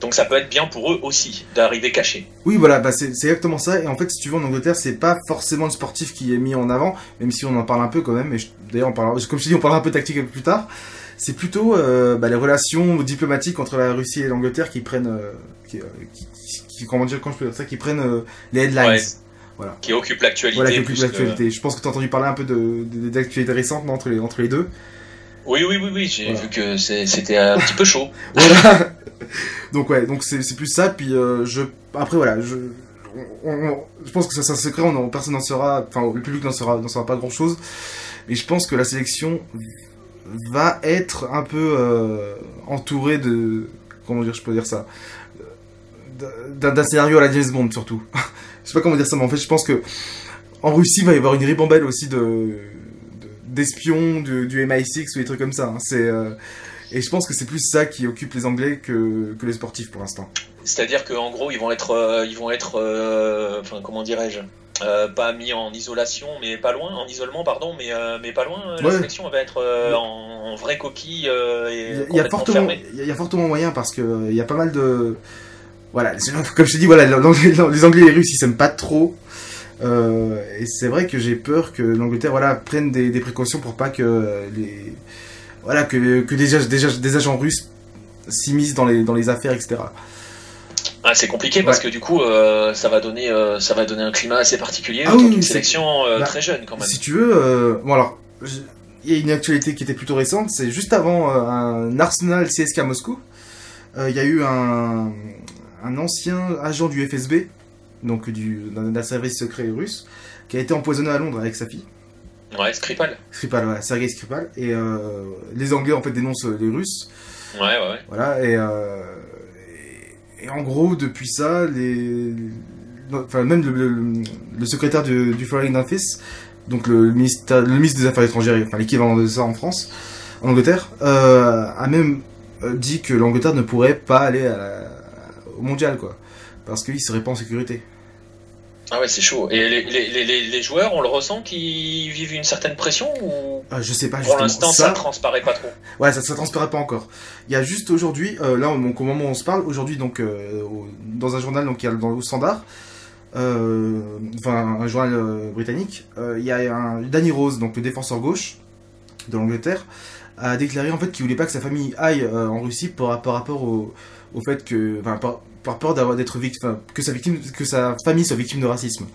donc ça peut être bien pour eux aussi d'arriver caché. Oui, voilà, bah c'est exactement ça. Et en fait, si tu veux, en Angleterre, c'est pas forcément le sportif qui est mis en avant, même si on en parle un peu quand même. D'ailleurs, comme je te dis, on parlera un peu tactique un peu plus tard. C'est plutôt bah, les relations diplomatiques entre la Russie et l'Angleterre qui prennent, qui, comment dire, quand je peux dire ça, qui prennent les headlines. Qui occupe l'actualité. Voilà, qui occupe l'actualité. Je pense que tu as entendu parler un peu d'actualité de, récente entre, les, entre les deux. Oui, oui, oui, oui. J'ai vu que c'était un petit peu chaud. (laughs) voilà. donc ouais, donc c'est plus ça. Puis euh, je, après voilà, je, je pense que ça c'est un secret. On, personne n'en saura, enfin le public n'en saura, saura pas grand chose. Mais je pense que la sélection va être un peu euh, entourée de, comment dire, je peux dire ça, d'un scénario à la James Bond surtout (laughs) je sais pas comment dire ça, mais en fait, je pense que en Russie, il va y avoir une ribambelle aussi de d'espions du, MI6 ou des trucs comme ça. Hein. C'est euh, et je pense que c'est plus ça qui occupe les Anglais que, que les sportifs pour l'instant. C'est-à-dire qu'en gros, ils vont être, euh, ils vont être, euh, enfin, comment dirais-je, pas mis en isolation, mais pas loin, en isolement, pardon, mais, mais pas loin. La sélection va être en, vraie coquille il y, a fortement, il y, a fortement moyen parce que il y a pas mal de voilà, comme je te dis, voilà, les Anglais et les Russes ils s'aiment pas trop. Euh, et c'est vrai que j'ai peur que l'Angleterre voilà prenne des, précautions pour pas que les voilà que, que des, des, agents russes s'immiscent dans les dans les affaires etc. Ah, c'est compliqué parce que du coup euh, ça va donner euh, ça va donner un climat assez particulier ah, oui, une sélection bah, très jeune quand même. Si tu veux bon alors il y a une actualité qui était plutôt récente c'est juste avant un Arsenal CSK Moscou il y a eu un un ancien agent du FSB, donc du, d'un service secret russe, qui a été empoisonné à Londres avec sa fille. Ouais, Skripal. Skripal, voilà, Sergei Skripal. Et euh, les Anglais en fait dénoncent les Russes. Ouais, ouais, Voilà, et, euh, et, en gros, depuis ça, les. Enfin, même le, secrétaire du, du, Foreign Office, donc le ministre, le ministre des Affaires étrangères, enfin l'équivalent de ça en France, en Angleterre, euh, a même dit que l'Angleterre ne pourrait pas aller au mondial, quoi. Parce qu'ils seraient pas en sécurité. Ah ouais, c'est chaud. Et les, joueurs, on le ressent qu'ils vivent une certaine pression ou euh, Je sais pas. Pour l'instant, ça... transparaît pas trop. Ouais, ça, ça transparaît pas encore. Il y a juste aujourd'hui, euh, là, au moment où on se parle, aujourd'hui, donc, euh, dans un journal, donc, il y a dans le Standard, enfin, un journal britannique, il y a un Danny Rose, donc le défenseur gauche de l'Angleterre, a déclaré en fait qu'il voulait pas que sa famille aille en Russie par, par rapport au, au fait que, enfin, par peur d'avoir d'être victime, que sa victime, que sa famille soit victime de racisme.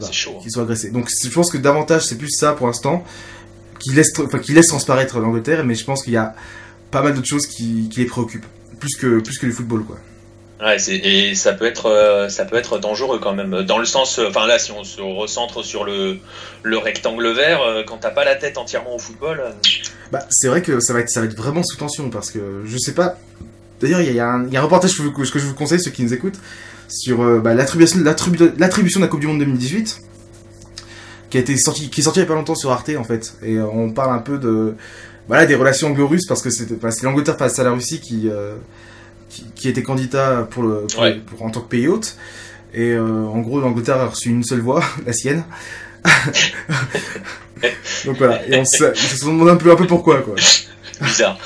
c'est chaud. Hein. Qu'il soit agressé. Donc je pense que davantage c'est plus ça pour l'instant, qui laisse, enfin, qui laisse transparaître l'Angleterre, mais je pense qu'il y a pas mal d'autres choses qui, qui, les préoccupent, plus que plus que le football quoi. Ouais, et ça peut être euh, ça peut être dangereux quand même dans le sens euh, enfin là si on se recentre sur le, le rectangle vert euh, quand t'as pas la tête entièrement au football bah c'est vrai que ça va être ça va être vraiment sous tension parce que je sais pas D'ailleurs, il y, a un reportage que, je vous conseille, ceux qui nous écoutent, sur euh, bah, l'attribution de la Coupe du Monde 2018, qui a été sorti, qui est sorti il y a pas longtemps sur Arte en fait. Et euh, on parle un peu de, voilà, des relations anglo-russes parce que c'est l'Angleterre face à la Russie qui, euh, qui, était candidat pour le, pour, en tant que pays hôte. Et en gros, l'Angleterre a reçu une seule voix, (laughs) la sienne. (laughs) Donc voilà, et on se, se demande un peu, un peu pourquoi quoi. Bizarre.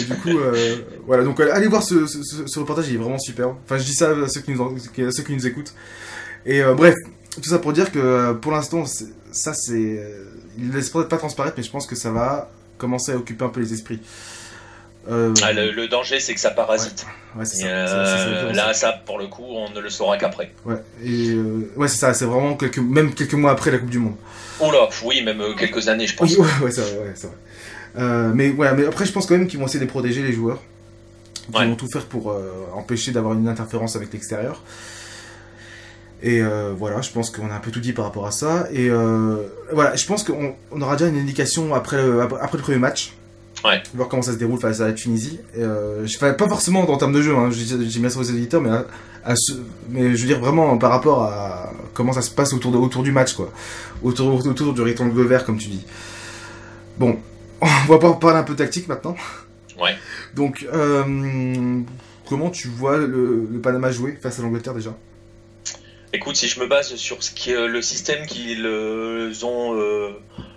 Et du coup, euh, voilà, donc allez voir ce, ce, reportage, il est vraiment super. Enfin, je dis ça à ceux qui nous, ceux qui nous écoutent. Et euh, bref, tout ça pour dire que euh, pour l'instant, ça c'est. Il laisse peut-être pas transparaître, mais je pense que ça va commencer à occuper un peu les esprits. Ah, le, danger, c'est que ça parasite. Ouais, ça, là, ça, pour le coup, on ne le saura qu'après. Ouais, et ouais, c'est ça, c'est vraiment quelques, même quelques mois après la Coupe du Monde. Oh là, oui, même quelques années, je pense. Oui, ouais, c'est vrai, c'est vrai. Euh, mais ouais, mais après, je pense quand même qu'ils vont essayer de protéger les joueurs. Ils vont tout faire pour euh, empêcher d'avoir une interférence avec l'extérieur. Et euh, voilà, je pense qu'on a un peu tout dit par rapport à ça. Et voilà, je pense qu'on aura déjà une indication après le, après le premier match. Ouais. Voir comment ça se déroule face à la Tunisie. je fais pas forcément en termes de jeu, hein, j'ai bien ça aux éditeurs, mais, mais je veux dire vraiment par rapport à comment ça se passe autour, de, autour du match, quoi. Autour, autour du rectangle vert, comme tu dis. Bon, on va pas parler un peu tactique maintenant. Ouais. Donc, euh, comment tu vois le, Panama jouer face à l'Angleterre déjà? Écoute, si je me base sur ce qui est le système qu'ils euh, ont euh,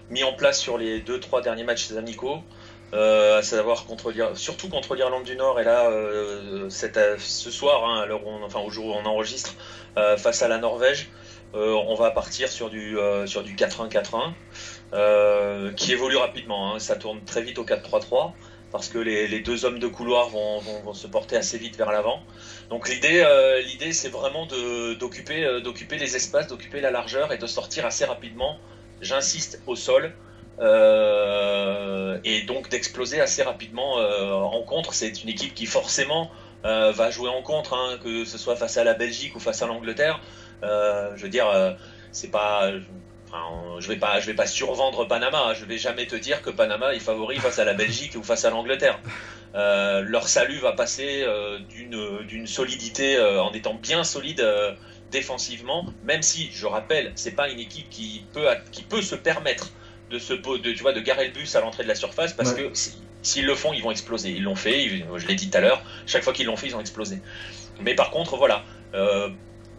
mis en place sur les 2-3 derniers matchs amicaux, à savoir contre surtout contre l'Irlande du Nord et là ce soir, hein, alors enfin au jour où on enregistre, face à la Norvège, on va partir sur du sur du 4-1-4-1. Euh, qui évolue rapidement. Hein. Ça tourne très vite au 4-3-3 parce que les, deux hommes de couloir vont, se porter assez vite vers l'avant. Donc l'idée, euh, l'idée, c'est vraiment d'occuper, euh, d'occuper les espaces, d'occuper la largeur et de sortir assez rapidement. J'insiste au sol. et donc d'exploser assez rapidement en contre. C'est une équipe qui forcément va jouer en contre, hein, que ce soit face à la Belgique ou face à l'Angleterre. je veux dire, c'est pas, je vais pas, je vais pas survendre Panama. Je vais jamais te dire que Panama est favori face à la Belgique ou face à l'Angleterre. Euh, leur salut va passer euh, d'une solidité euh, en étant bien solide défensivement, même si, je rappelle, c'est pas une équipe qui peut, qui peut se permettre de se de, tu vois, de garer le bus à l'entrée de la surface parce que s'ils le font, ils vont exploser. Ils l'ont fait, je l'ai dit tout à l'heure, chaque fois qu'ils l'ont fait, ils ont explosé. Mais par contre, voilà,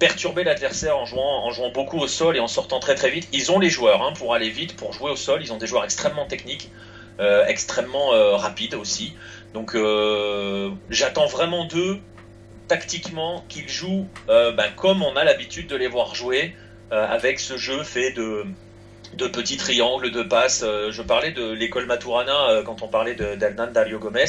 perturber l'adversaire en jouant, beaucoup au sol et en sortant très très vite. Ils ont les joueurs hein, pour aller vite, pour jouer au sol. Ils ont des joueurs extrêmement techniques, euh, extrêmement euh, rapides aussi. Donc euh, j'attends vraiment d'eux, tactiquement, qu'ils jouent ben, comme on a l'habitude de les voir jouer, avec ce jeu fait de de petits triangles, de passes. Euh, je parlais de l'école Maturana euh, quand on parlait d'Alnan Dario Gomez.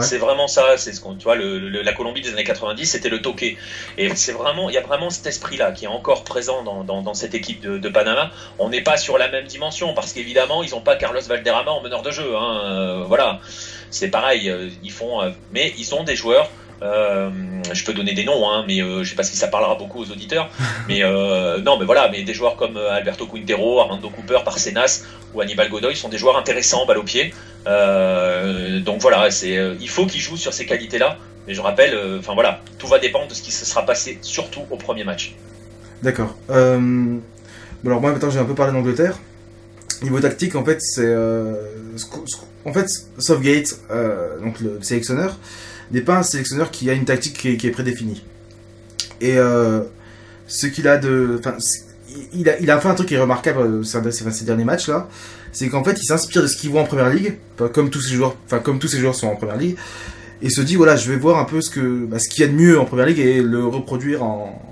C'est vraiment ça. C'est ce qu'on, tu vois, la Colombie des années 90, c'était le toqué. Et c'est vraiment, il y a vraiment cet esprit-là qui est encore présent dans, cette équipe de, Panama. On n'est pas sur la même dimension parce qu'évidemment, ils n'ont pas Carlos Valderrama en meneur de jeu. Hein. Euh, voilà, c'est pareil. Ils font, mais ils ont des joueurs euh, je peux donner des noms, hein, mais euh, je sais pas si ça parlera beaucoup aux auditeurs. (laughs) mais euh, non, mais voilà, mais des joueurs comme Alberto Quintero, Armando Cooper, Parcenas ou Hannibal Godoy sont des joueurs intéressants balle au pied. donc voilà, c'est il faut qu'ils jouent sur ces qualités-là. Mais je rappelle, enfin voilà, tout va dépendre de ce qui se sera passé, surtout au premier match. D'accord. alors moi maintenant j'ai un peu parlé d'Angleterre. Niveau tactique, en fait, c'est. euh, en fait, Southgate, euh, donc le sélectionneur, n'est pas un sélectionneur qui a une tactique qui est, qui est prédéfinie. Et euh, ce qu'il a de. Il a, il a fait un truc qui est remarquable euh, ces, derniers matchs là, c'est qu'en fait il s'inspire de ce qu'il voit en première ligue, comme tous ces joueurs, enfin comme tous ces joueurs sont en première ligue, et se dit voilà je vais voir un peu ce que, bah, ce qu'il y a de mieux en première ligue et le reproduire en,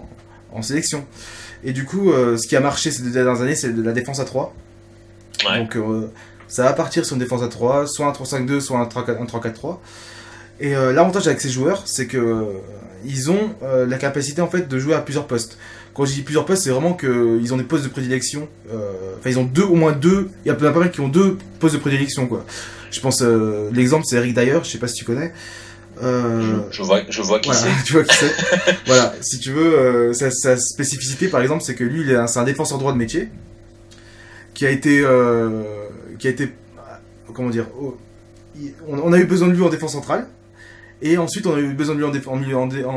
en sélection. Et du coup, euh, ce qui a marché ces deux dernières années, c'est de la défense à 3. Ouais. Donc euh, ça va partir sur une défense à 3, soit un 3-5-2, soit un 3-4 un 3-4-3. Et euh, l'avantage avec ces joueurs, c'est que euh, ils ont euh, la capacité en fait de jouer à plusieurs postes. Quand je dis plusieurs postes, c'est vraiment que ils ont des postes de prédilection. Enfin, ils ont deux, au moins deux. Il y a pas mal qui ont deux postes de prédilection quoi. Je pense l'exemple c'est Eric Dyer, je sais pas si tu connais. Euh, Je vois, je vois qui voilà, c'est. (laughs) tu vois qui c'est. voilà, si tu veux, euh, sa, sa spécificité par exemple, c'est que lui, c'est un défenseur droit de métier qui a été, euh, qui a été, comment dire, oh, il- on, on a eu besoin de lui en défense centrale et ensuite on a eu besoin de lui en, déf- en milieu en, dé- en,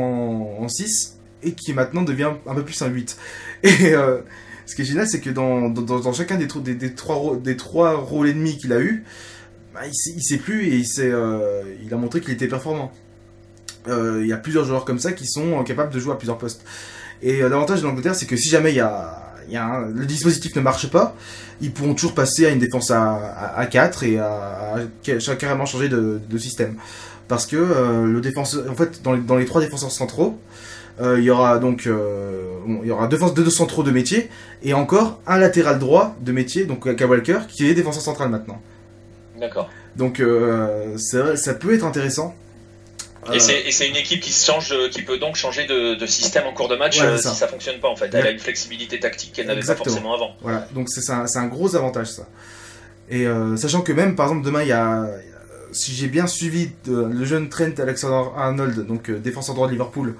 en 6 et qui maintenant devient un peu plus un 8. (laughs) Et euh, ce qui est génial, c'est que dans, chacun des, tro- des, des trois, rôles ennemis qu'il a eu, bah, il, sait, il sait plus et euh, il a montré qu'il était performant. Euh, Il y a plusieurs joueurs comme ça qui sont capables de jouer à plusieurs postes. Et l'avantage de l'Angleterre, c'est que si jamais le dispositif ne marche pas, ils pourront toujours passer à une défense à, à, à 4 et à, à ca- carrément changer de système. Parce que euh, le défenseur, en fait, dans les, dans les trois défenseurs centraux, euh, il y aura donc euh, bon, il y aura deux, deux centraux de métier et encore un latéral droit de métier, donc Kyle Walker, qui est défenseur central maintenant. D'accord. Donc ça peut être intéressant. Et c'est une équipe qui change, qui peut donc changer de, de système en cours de match Ouais, ça. si ça fonctionne pas en fait. Elle Ouais. a une flexibilité tactique qu'elle n'avait pas forcément avant. Voilà, donc c'est un, gros avantage ça. Et euh, sachant que même, par exemple, demain, il y a, si j'ai bien suivi, euh, le jeune Trent Alexander-Arnold, donc euh, défenseur droit de Liverpool,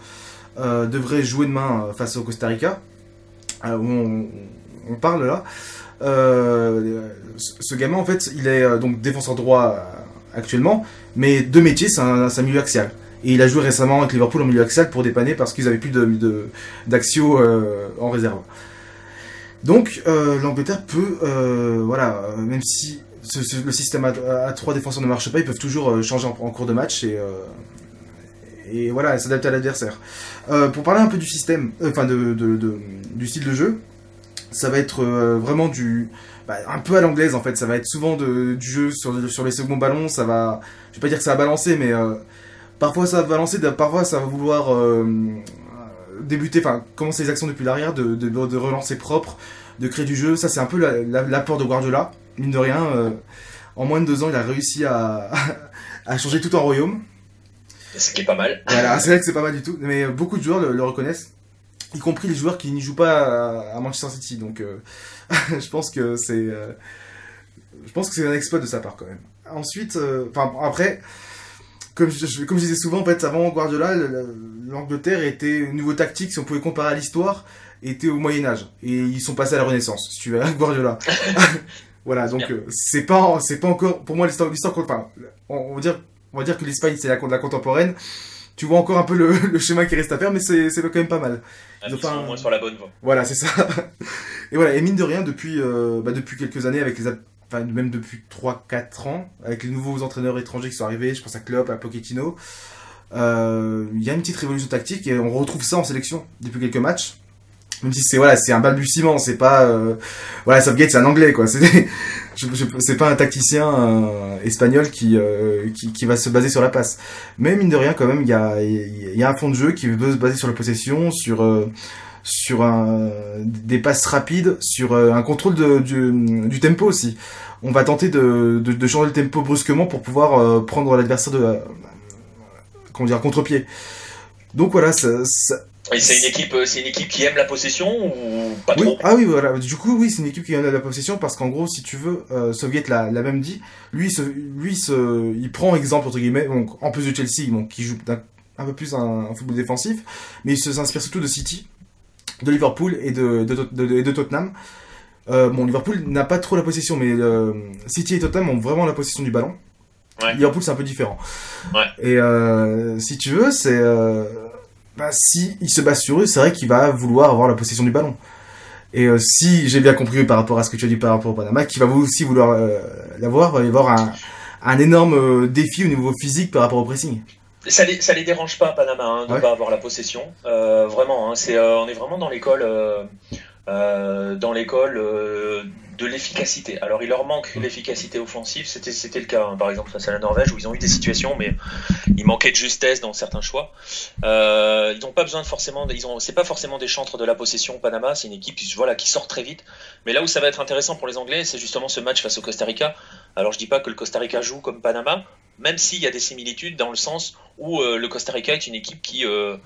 euh, devrait jouer demain face au Costa Rica, on, parle là. Ce gamin, en fait, il est donc défenseur droit actuellement, mais de métier, c'est un, milieu axial. Et il a joué récemment avec Liverpool en milieu axial pour dépanner parce qu'ils avaient plus de, de- d'axio euh, en réserve. Donc euh, l'Angleterre peut, voilà, même si le système à, trois défenseurs ne marche pas, ils peuvent toujours euh, changer en, cours de match et, euh, et voilà, s'adapter à l'adversaire. Euh, pour parler un peu du système, enfin du style de jeu, ça va être vraiment du, bah, un peu à l'anglaise en fait. Ça va être souvent du jeu sur, les seconds ballons. Ça va, je vais pas dire que ça va balancer, mais parfois ça va balancer, parfois ça va vouloir débuter, enfin commencer les actions depuis l'arrière, de, relancer propre, de créer du jeu. Ça c'est un peu la- la- l'apport de Guardiola. Mine de rien, euh, en moins de deux ans, il a réussi à, (laughs) à changer tout un royaume. Ce qui est pas mal. Voilà, c'est vrai que c'est pas mal du tout, mais beaucoup de joueurs le, le reconnaissent, y compris les joueurs qui n'y jouent pas à, à Manchester City. Donc, euh, (laughs) je pense que c'est, euh, je pense que c'est un exploit de sa part quand même. Ensuite, enfin après, comme je, je- comme je disais souvent, en fait, avant Guardiola, le- le- l'Angleterre était au niveau tactique, si on pouvait comparer à l'histoire, était au Moyen Âge et ils sont passés à la Renaissance. Si tu veux, (laughs) Guardiola. Voilà, donc euh, c'est pas, c'est pas encore pour moi l'histoire, l'histoire, enfin, on, on va dire on va dire que l'Espagne c'est la, la contemporaine. Tu vois encore un peu le, (laughs) le schéma qui reste à faire, mais c'est c'est quand même pas mal. Ils Enfin, sont au moins sur la bonne voie. Voilà, c'est ça. (laughs) Et voilà, et mine de rien, depuis, euh, bah, depuis quelques années, avec les, enfin, même depuis 3-4 ans, avec les nouveaux entraîneurs étrangers qui sont arrivés, je pense à Klopp, à Pochettino, euh, il y a une petite révolution tactique et on retrouve ça en sélection depuis quelques matchs. Même si c'est voilà, c'est un balbutiement, c'est pas euh, voilà, Southgate c'est un anglais quoi. (laughs) C'est c'est pas un tacticien euh, espagnol qui, euh, qui qui va se baser sur la passe. Mais mine de rien quand même, il y a il y a un fond de jeu qui veut se baser sur la possession, sur euh, sur des passes rapides, sur un contrôle du, tempo aussi. On va tenter de, de, changer le tempo brusquement pour pouvoir prendre l'adversaire de comment dire contre-pied. Donc voilà, ça- Et c'est une équipe, euh, c'est une équipe qui aime la possession ou pas oui, trop? Ah oui, voilà. Du coup, oui, c'est une équipe qui a la possession parce qu'en gros, si tu veux, euh, Soviet l'a l'a même dit. Lui, se, lui, se, il prend exemple entre guillemets. Donc, en plus de Chelsea, donc qui joue d'un- un peu plus un, un football défensif, mais il se- s'inspire surtout de City, de Liverpool et de, de, de, de Tottenham. Euh, bon, Liverpool n'a pas trop la possession, mais euh, City et Tottenham ont vraiment la possession du ballon. Ouais. Liverpool, c'est un peu différent. Ouais. Et euh, si tu veux, c'est euh, bah, si il se base sur eux, c'est vrai qu'il va vouloir avoir la possession du ballon. Et euh, si j'ai bien compris par rapport à ce que tu as dit par rapport au Panama, qui va aussi vouloir euh, l'avoir, va y avoir un, un énorme défi au niveau physique par rapport au pressing. Ça les, ça les dérange pas, Panama, hein, de ne pas avoir la possession. vraiment, hein, c'est, on est vraiment dans l'école, dans l'école de l'efficacité. Alors il leur manque l'efficacité offensive, c'était c'était le cas hein, par exemple face à la Norvège où ils ont eu des situations mais il manquait de justesse dans certains choix. Euh, ils n'ont pas besoin de forcément, ils ont c'est pas forcément des chantres de la possession Panama, c'est une équipe qui voilà qui sort très vite. Mais là où ça va être intéressant pour les Anglais, c'est justement ce match face au Costa Rica. Alors je dis pas que le Costa Rica joue comme Panama, même s'il y a des similitudes dans le sens où euh, le Costa Rica est une équipe qui euh,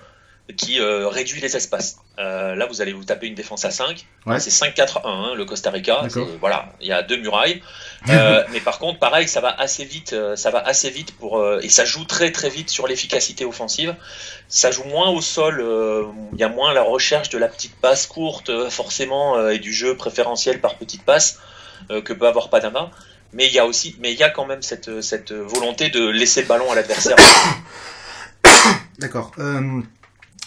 qui euh, réduit les espaces. Euh, là, vous allez vous taper une défense à 5. C'est 5-4-1, hein, le Costa Rica. Voilà, il y a deux murailles. Euh, (laughs) mais par contre, pareil, ça va assez vite. ça va assez vite pour et ça joue très très vite sur l'efficacité offensive. Ça joue moins au sol. Il y a moins la recherche de la petite passe courte, forcément, et du jeu préférentiel par petite passe que peut avoir Panama. Mais il y a aussi, mais il y a quand même cette, cette volonté de laisser le ballon à l'adversaire. (coughs) D'accord.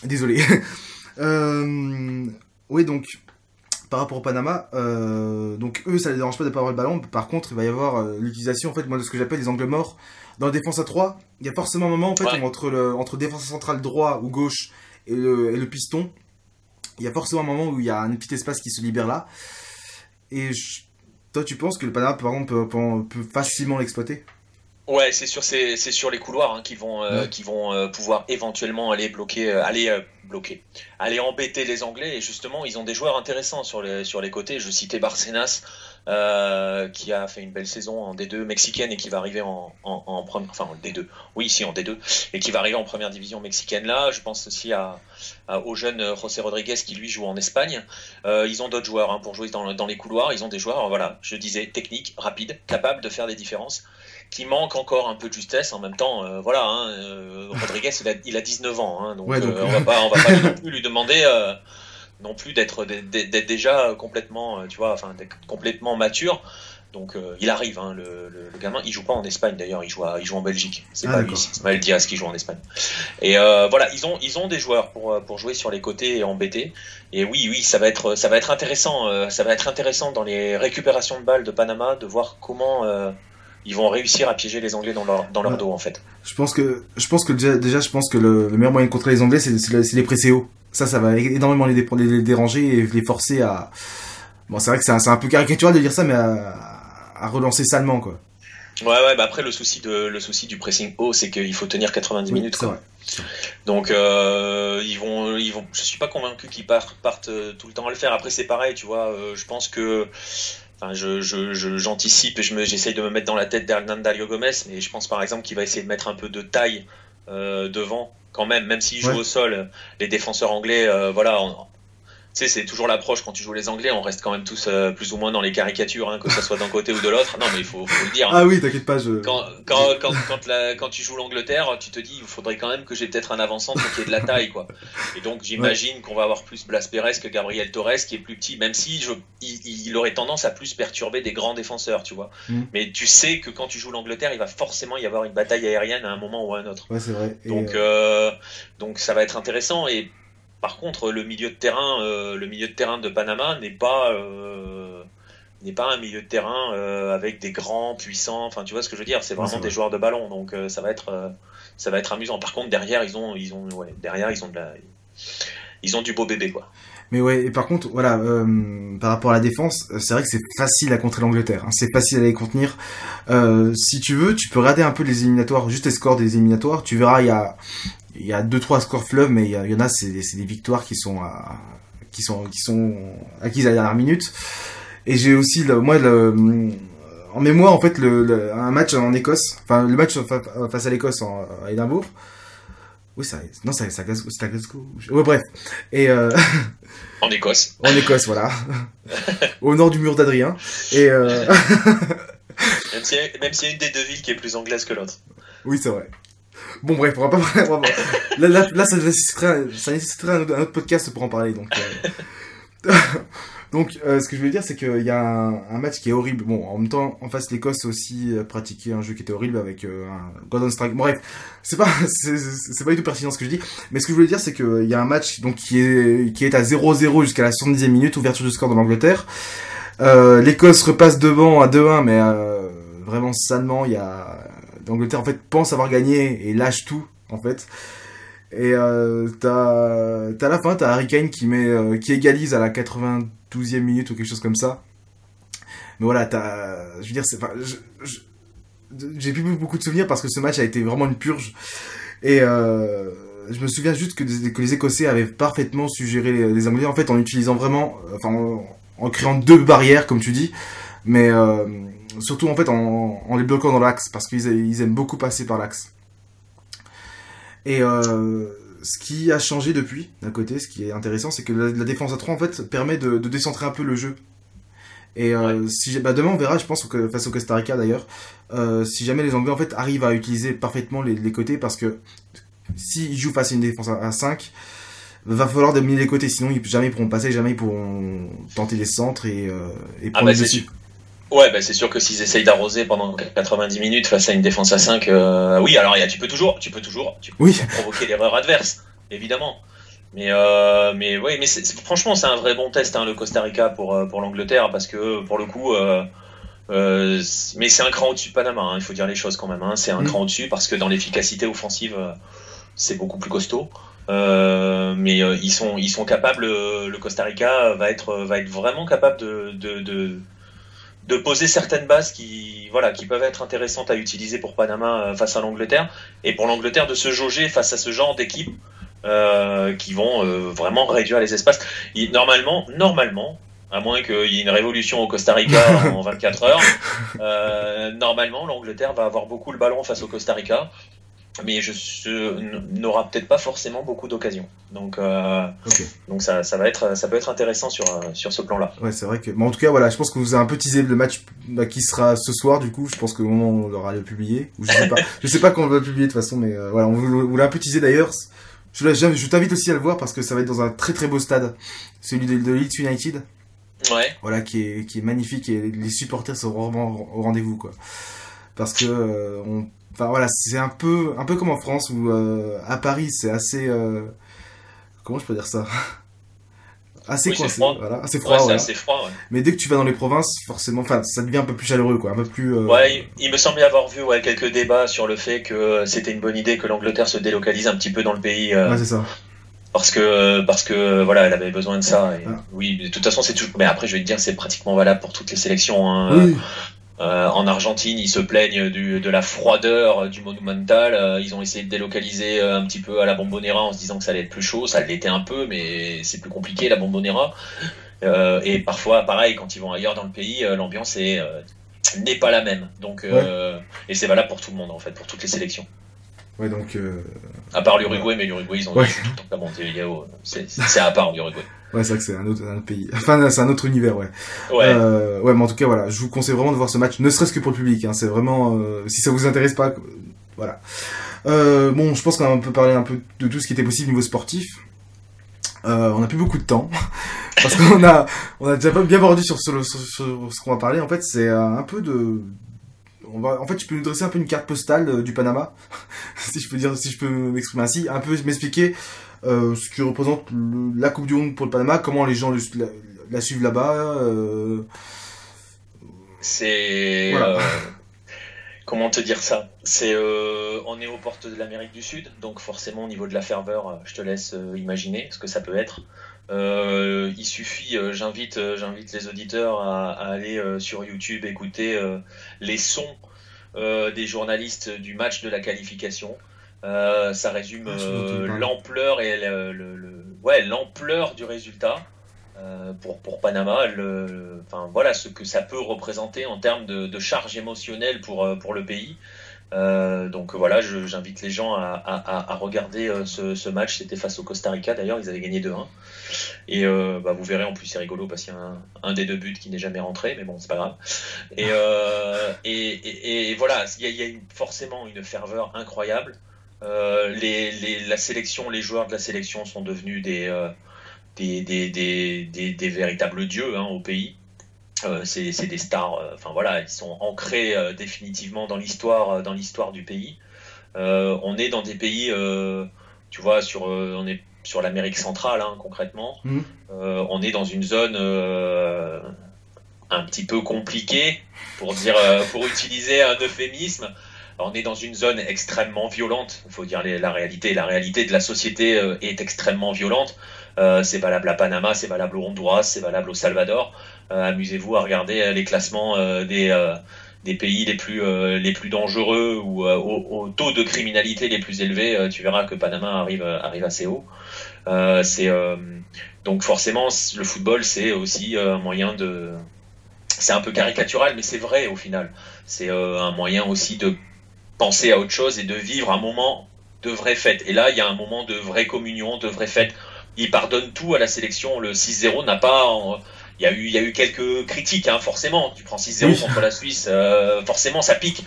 Désolé. (laughs) euh, oui, donc, par rapport au Panama, euh, donc eux, ça les dérange pas de pas avoir le ballon. Par contre, il va y avoir euh, l'utilisation, en fait, moi, de ce que j'appelle les angles morts. Dans la défense à 3, il y a forcément un moment, en fait, entre, le, entre défense centrale droit ou gauche et le, piston, il y a forcément un moment où il y a un petit espace qui se libère là. Et toi, tu penses que le Panama, par exemple, peut facilement l'exploiter? Ouais, c'est sur c'est sur les couloirs hein, qui vont euh, qui vont euh, pouvoir éventuellement aller bloquer euh, aller bloquer aller embêter les Anglais et justement ils ont des joueurs intéressants sur les sur les côtés. Je citais Barcenas qui a fait une belle saison en D2 mexicaine et qui va arriver en en, en première enfin en D2 oui ici en D2 et qui va arriver en première division mexicaine là. Je pense aussi à, au jeune José Rodriguez qui lui joue en Espagne. ils ont d'autres joueurs hein, pour jouer dans, dans les couloirs. Ils ont des joueurs voilà je disais techniques rapides capables de faire des différences qui manque encore un peu de justesse. En même temps, euh, voilà, hein, euh, Rodriguez, il a, il a, 19 ans, hein, donc, euh, on va pas, on va pas (laughs) non plus lui demander non plus d'être déjà complètement, tu vois, enfin, complètement mature. Donc il arrive, hein, le, le, gamin. Il joue pas en Espagne d'ailleurs, il joue, il joue en Belgique. C'est ah, pas lui, c'est Ismaël Diaz qui joue en Espagne. Et voilà, ils ont, ils ont des joueurs pour, pour jouer sur les côtés et embêter. Et oui, oui, ça va être, ça va être intéressant. ça va être intéressant dans les récupérations de balles de Panama de voir comment ils vont réussir à piéger les Anglais dans leur, dans leur dos en fait. Je pense que, je pense que déjà, je pense que le, meilleur moyen de contrer les Anglais, c'est les presser haut. Ça, ça va énormément les, les, déranger et les forcer à. Bon, c'est vrai que c'est un, peu caricatural de dire ça, mais à, relancer salement quoi. Ouais, ouais, bah après le souci de le souci du pressing haut, c'est qu'il faut tenir 90 minutes. Quoi. Donc euh, ils vont, ils vont. Je suis pas convaincu qu'ils partent, partent euh, tout le temps à le faire. Après c'est pareil, tu vois. Euh, je pense que Enfin, je, j'anticipe et je me, j'essaye de me mettre dans la tête d'Hernando Gomez, mais je pense par exemple qu'il va essayer de mettre un peu de taille euh, devant quand même, même s'il joue au sol. Les défenseurs anglais, euh, voilà, sais, c'est toujours l'approche quand tu joues les Anglais, on reste quand même tous euh, plus ou moins dans les caricatures, hein, que ce soit d'un côté ou de l'autre. Non, mais il faut, faut, le dire. Hein. Ah oui, t'inquiète pas. Je... Quand, quand, quand, quand, la, quand, tu joues l'Angleterre, tu te dis, il faudrait quand même que j'ai peut-être un avant-centre qui ait de la taille, quoi. Et donc, j'imagine qu'on va avoir plus Blas Pérez que Gabriel Torres, qui est plus petit, même si je, il, aurait tendance à plus perturber des grands défenseurs, tu vois. Mm. Mais tu sais que quand tu joues l'Angleterre, il va forcément y avoir une bataille aérienne à un moment ou à un autre. Ouais, c'est vrai. donc, euh... donc, ça va être intéressant. Et par contre, le milieu de terrain, euh, le milieu de terrain de Panama n'est pas euh, n'est pas un milieu de terrain euh, avec des grands puissants. Enfin, tu vois ce que je veux dire? C'est vraiment des joueurs de ballon, donc ça va être ça va être amusant. Par contre, derrière, ils ont ils ont derrière ils ont de la, ils ont du beau bébé quoi. Mais ouais, et par contre, voilà, par rapport à la défense, c'est vrai que c'est facile à contrer l'Angleterre. Hein. c'est facile à les contenir. si tu veux, tu peux regarder un peu les éliminatoires, juste les scores des éliminatoires. Tu verras, il y a, il y a deux trois scores fleuves, mais il y, en a c'est des victoires qui sont à, qui sont qui sont acquises à la dernière minute. Et j'ai aussi le, moi le, en mémoire en fait le, un match en Écosse, enfin le match face à l'Écosse à Édimbourg. Oui, ça, non, Glasgow. C'est à Glasgow. Ouais, bref. Et euh... (laughs) en Écosse. en Écosse, voilà. (laughs) Au nord du mur d'Adrien. Et euh... même s'il y, a une des deux villes qui est plus anglaise que l'autre. Oui, c'est vrai. Bon, bref, on va pas parler. Là, ça nécessiterait, un, autre podcast pour en parler. Donc, euh... (laughs) Euh, ce que je voulais dire, c'est qu'il y a un, match qui est horrible. Bon, en même temps, en face, l'Écosse aussi pratiqué un jeu qui était horrible avec un Golden Strike. Bref, c'est pas, (laughs) c'est pas du tout pertinent ce que je dis. Mais ce que je voulais dire, c'est qu'il y a un match donc qui est qui est à 0-0 jusqu'à la 70e minute, ouverture du score de l'Angleterre. L'Écosse repasse devant à 2-1, mais vraiment salement. Il y a l'Angleterre en fait pense avoir gagné et lâche tout en fait. Et euh, t'as la fin t'as Harry Kane qui met euh, qui égalise à la 92e minute ou quelque chose comme ça. Mais voilà t'as je veux dire j'ai plus beaucoup de souvenirs parce que ce match a été vraiment une purge et euh, je me souviens juste que, que, les Écossais avaient parfaitement suggéré les, Anglais en fait en utilisant vraiment enfin en, en, créant deux barrières comme tu dis mais euh, surtout en fait en, en, les bloquant dans l'axe parce qu'ils aiment beaucoup passer par l'axe. Et euh, ce qui a changé depuis, d'un côté, ce qui est intéressant, c'est que la, défense à 3 en fait permet de, de décentrer un peu le jeu. Et euh, si bah demain on verra, je pense que face au Costa Rica d'ailleurs, si jamais les Anglais en fait arrivent à utiliser parfaitement les, les côtés, parce que s'ils jouent face à une défense à 5, va falloir dominer les côtés, sinon ils, jamais ils pourront passer, jamais ils pourront tenter les centres et, euh, et ah, prendre ah bah dessus. Ouais, bah c'est sûr que s'ils essayent d'arroser pendant 90 minutes face à une défense à 5, euh, oui, alors tu peux toujours, tu peux toujours, tu peux provoquer l'erreur adverse, évidemment. Mais euh, mais oui, mais franchement, c'est un vrai bon test hein, le Costa Rica pour euh, pour l'Angleterre parce que pour le coup, mais c'est un cran au-dessus de Panama. Hein, il faut dire les choses quand même. Hein, c'est un mm. cran au-dessus parce que dans l'efficacité offensive, c'est beaucoup plus costaud. mais ils sont ils sont capables. Le Costa Rica va être va être vraiment capable de, de de poser certaines bases qui, voilà, qui peuvent être intéressantes à utiliser pour Panama euh, face à l'Angleterre, et pour l'Angleterre de se jauger face à ce genre d'équipe euh, qui vont euh, vraiment réduire les espaces. normalement, normalement, à moins qu'il y ait une révolution au Costa Rica (laughs) en 24 heures, normalement l'Angleterre va avoir beaucoup le ballon face au Costa Rica mais je n'aura peut-être pas forcément beaucoup d'occasions. Donc, euh, donc ça, ça, va être, ça peut être intéressant sur, euh, sur ce plan-là. Ouais, c'est vrai que. Mais en tout cas, voilà, je pense que vous avez un peu teasé le match bah, qui sera ce soir. Du coup, je pense qu'au moment où on l'aura le publié, ou je sais pas, (laughs) je sais pas quand on va le publier de toute façon, mais euh, voilà, on vous, l'a un peu teasé d'ailleurs. Je, je t'invite aussi à le voir parce que ça va être dans un très très beau stade, celui de, de Leeds United. Ouais. Voilà, qui est, qui est magnifique et les supporters sont vraiment au rendez-vous, quoi. Parce que on Enfin voilà, c'est un peu, un peu comme en France où euh, à Paris c'est assez, euh, comment je peux dire ça, (laughs) assez coincé, voilà, assez froid. froid Mais dès que tu vas dans les provinces, forcément, enfin, ça devient un peu plus chaleureux, quoi, un peu plus. Euh, ouais, il, me semblait avoir vu ouais, quelques débats sur le fait que c'était une bonne idée que l'Angleterre se délocalise un petit peu dans le pays. Ouais, c'est ça. Parce que, parce que voilà, elle avait besoin de ça. Et, Oui, de toute façon, c'est toujours. Mais après, je vais te dire, c'est pratiquement valable pour toutes les sélections. Hein. Oui. Euh, en Argentine, ils se plaignent du, de la froideur du Monumental. Euh, ils ont essayé de délocaliser euh, un petit peu à la Bombonera en se disant que ça allait être plus chaud. Ça l'était un peu, mais c'est plus compliqué la Bombonera. et parfois, pareil, quand ils vont ailleurs dans le pays, l'ambiance est n'est pas la même. Donc, et c'est valable pour tout le monde en fait, pour toutes les sélections. Ouais, donc. À part l'Uruguay, mais l'Uruguay, ils ont ouais. tout le temps C'est à part l'Uruguay. Ouais, c'est vrai que c'est un autre, un autre, pays. Enfin, c'est un autre univers, ouais. Ouais. Euh, ouais, mais en tout cas, voilà, je vous conseille vraiment de voir ce match, ne serait-ce que pour le public. Hein, c'est vraiment, euh, si ça vous intéresse pas, voilà. Euh, bon, je pense qu'on a un peu parlé un peu de tout ce qui était possible niveau sportif. Euh, on a plus beaucoup de temps (laughs) parce qu'on a, on a déjà bien bordu sur, sur, sur, sur ce qu'on va parler. En fait, c'est un peu de, on va, en fait, tu peux nous dresser un peu une carte postale euh, du Panama, (laughs) si je peux dire, si je peux m'exprimer ainsi, un peu m'expliquer euh, ce qui représente la Coupe du Monde pour le Panama, comment les gens la, suivent là-bas. Euh... C'est euh, comment te dire ça? C'est euh, on est aux portes de l'Amérique du Sud, donc forcément au niveau de la ferveur, je te laisse imaginer ce que ça peut être. Il suffit, j'invite, j'invite les auditeurs à, à aller sur YouTube écouter les sons des journalistes du match de la qualification. Euh, ça résume ah, euh, l'ampleur et le, ouais l'ampleur du résultat euh, pour pour Panama. Le, enfin voilà ce que ça peut représenter en termes de, charge émotionnelle pour pour le pays. Donc voilà, j'invite les gens à, à, regarder ce, match. C'était face au Costa Rica d'ailleurs, ils avaient gagné 2-1. Et bah, vous verrez en plus c'est rigolo parce qu'il y a un, des deux buts qui n'est jamais rentré, mais bon c'est pas grave. Et, et, et, voilà, il y a, forcément une ferveur incroyable. Euh, les, la sélection, les joueurs de la sélection sont devenus des, euh, des, des, des, des, véritables dieux hein, au pays. C'est des stars, enfin voilà, ils sont ancrés définitivement dans l'histoire, dans l'histoire du pays. on est dans des pays, tu vois, sur, on est sur l'Amérique centrale hein, concrètement. Mmh. on est dans une zone un petit peu compliquée, pour dire, pour utiliser un euphémisme on est dans une zone extrêmement violente. Il faut dire la réalité. La réalité de la société euh, est extrêmement violente. Euh, c'est valable à Panama, c'est valable au Honduras, c'est valable au Salvador. Euh, amusez-vous à regarder les classements des, des pays les plus, les plus dangereux ou au, taux de criminalité les plus élevés. tu verras que Panama arrive, arrive assez haut. c'est donc forcément le football, c'est aussi un moyen de c'est un peu caricatural, mais c'est vrai au final. C'est un moyen aussi de penser à autre chose et de vivre un moment de vraie fête. Et là, il y a un moment de vraie communion, de vraie fête. Il pardonne tout à la sélection. Le 6-0 n'a pas. Il y, a eu, il y a eu quelques critiques, hein, forcément. Tu prends 6-0 contre la Suisse, euh, forcément, ça pique.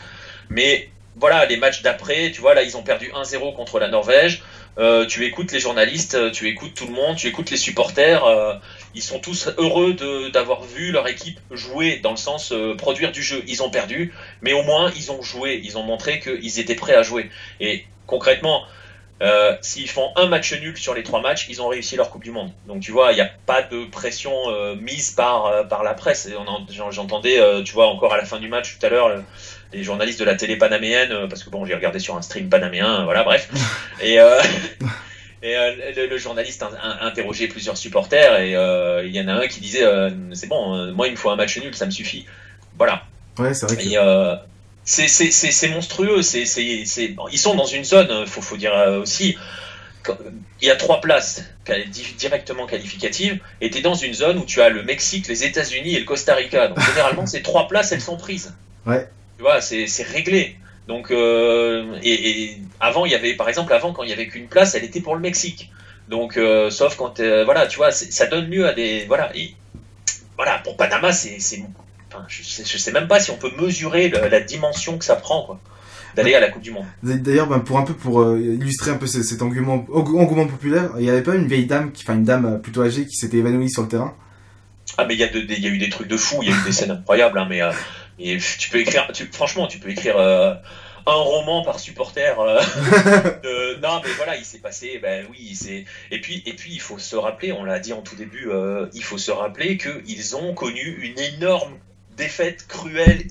Mais voilà, les matchs d'après, tu vois, là, ils ont perdu 1-0 contre la Norvège. Euh, tu écoutes les journalistes, euh, tu écoutes tout le monde, tu écoutes les supporters. Euh, ils sont tous heureux d'avoir vu leur équipe jouer, dans le sens produire du jeu. Ils ont perdu, mais au moins ils ont joué. Ils ont montré qu'ils étaient prêts à jouer. Et concrètement, s'ils font un match nul sur les trois matchs, ils ont réussi leur Coupe du Monde. Donc tu vois, il n'y a pas de pression mise par, par la presse. J'entendais, tu vois, encore à la fin du match tout à l'heure les journalistes de la télé panaméenne, euh, parce que bon, j'ai regardé sur un stream panaméen, voilà, bref. (laughs) Et, euh, (laughs) et euh, le, journaliste a, interrogé plusieurs supporters et il y en a un qui disait c'est bon, moi il me faut un match nul, ça me suffit. Voilà. Ouais, c'est vrai. Que... c'est monstrueux. C'est ils sont dans une zone, faut faut dire aussi. Il y a trois places directement qualificatives, et tu es dans une zone où tu as le Mexique, les États-Unis et le Costa Rica. Donc généralement, (laughs) ces trois places, elles sont prises. Ouais. Tu vois, c'est réglé. Donc, euh, et, avant, il y avait, par exemple, avant, quand il y avait qu'une place, elle était pour le Mexique. Donc, euh, sauf quand, euh, voilà, tu vois, ça donne lieu à des, voilà, et, voilà, pour Panama, c'est, enfin, je sais, sais même pas si on peut mesurer la dimension que ça prend, quoi, d'aller à la Coupe du Monde. D'ailleurs, ben, pour un peu, pour illustrer un peu cet engouement, engouement populaire, il y avait pas une vieille dame, qui, enfin, une dame plutôt âgée qui s'était évanouie sur le terrain? Ah, mais il y, a il y a eu des trucs de fou, il y a eu des scènes incroyables, hein, mais et tu peux écrire, tu, franchement, tu peux écrire euh, un roman par supporter. Euh, (laughs) non, mais voilà, il s'est passé, ben oui, c'est. Et puis, et puis, il faut se rappeler, on l'a dit en tout début, euh, il faut se rappeler qu'ils ont connu une énorme défaite cruelle,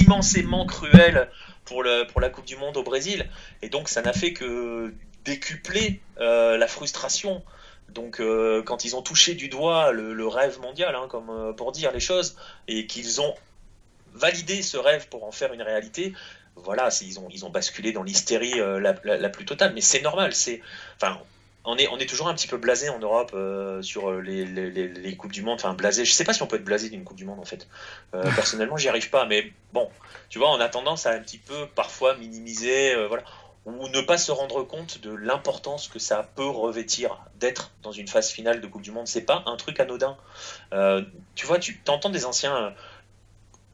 immensément cruelle pour le pour la Coupe du Monde au Brésil, et donc ça n'a fait que décupler la frustration. Donc quand ils ont touché du doigt le, rêve mondial, hein, comme pour dire les choses, et qu'ils ont valider ce rêve pour en faire une réalité, voilà, ils ont, ils ont basculé dans l'hystérie euh, la, plus totale. Mais c'est normal. C'est, enfin, on est, on est toujours un petit peu blasé en Europe euh, sur euh, les, les, coupes du monde. Enfin, blasé. Je sais pas si on peut être blasé d'une coupe du monde en fait. (laughs) personnellement, j'y arrive pas. Mais bon, tu vois, on a tendance à un petit peu parfois minimiser, voilà, ou ne pas se rendre compte de l'importance que ça peut revêtir d'être dans une phase finale de coupe du monde. C'est pas un truc anodin. tu vois, tu entends des anciens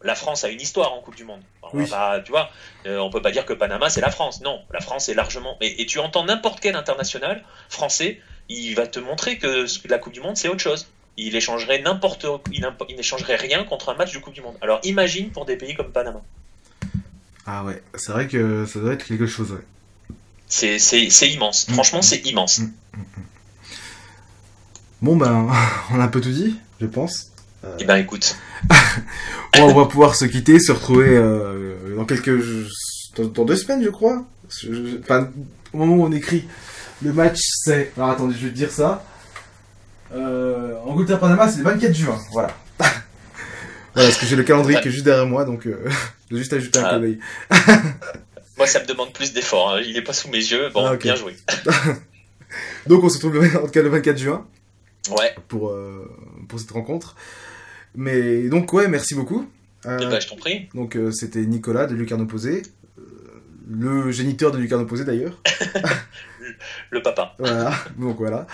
la France a une histoire en Coupe du Monde. On tu vois, euh, on peut pas dire que Panama c'est la France. Non, la France est largement. Et, tu entends n'importe quel international français, il va te montrer que la Coupe du Monde c'est autre chose. Il échangerait n'importe, il, n'échangerait rien contre un match de Coupe du Monde. Alors imagine pour des pays comme Panama. Ah ouais, c'est vrai que ça doit être quelque chose. Ouais. C'est immense. Mm. Franchement, c'est immense. Mm. Mm. Bon ben, (laughs) on a un peu tout dit, je pense. Eh ben écoute. On va pouvoir se quitter, se retrouver euh, dans quelques dans, deux semaines, je crois. enfin, au moment où on écrit, le match c'est. Alors attendez, je vais te dire ça. Euh, Angleterre-Panama, c'est le 24 juin. Voilà. (laughs) voilà, parce que j'ai le calendrier qui est juste derrière moi, donc euh, (laughs) je vais juste ajouter un ah. coup (laughs) Moi, ça me demande plus d'efforts. Hein. Il est pas sous mes yeux. Bon, ah, bien joué. donc on se retrouve en tout cas le 24 juin. Ouais. Pour, euh, pour cette rencontre. Mais donc, ouais, merci beaucoup. Euh, ben, je t'en prie. Donc, euh, c'était Nicolas de Lucarne Opposé, euh, le géniteur de Lucarne Opposé d'ailleurs. (laughs) le papa. Voilà, donc voilà.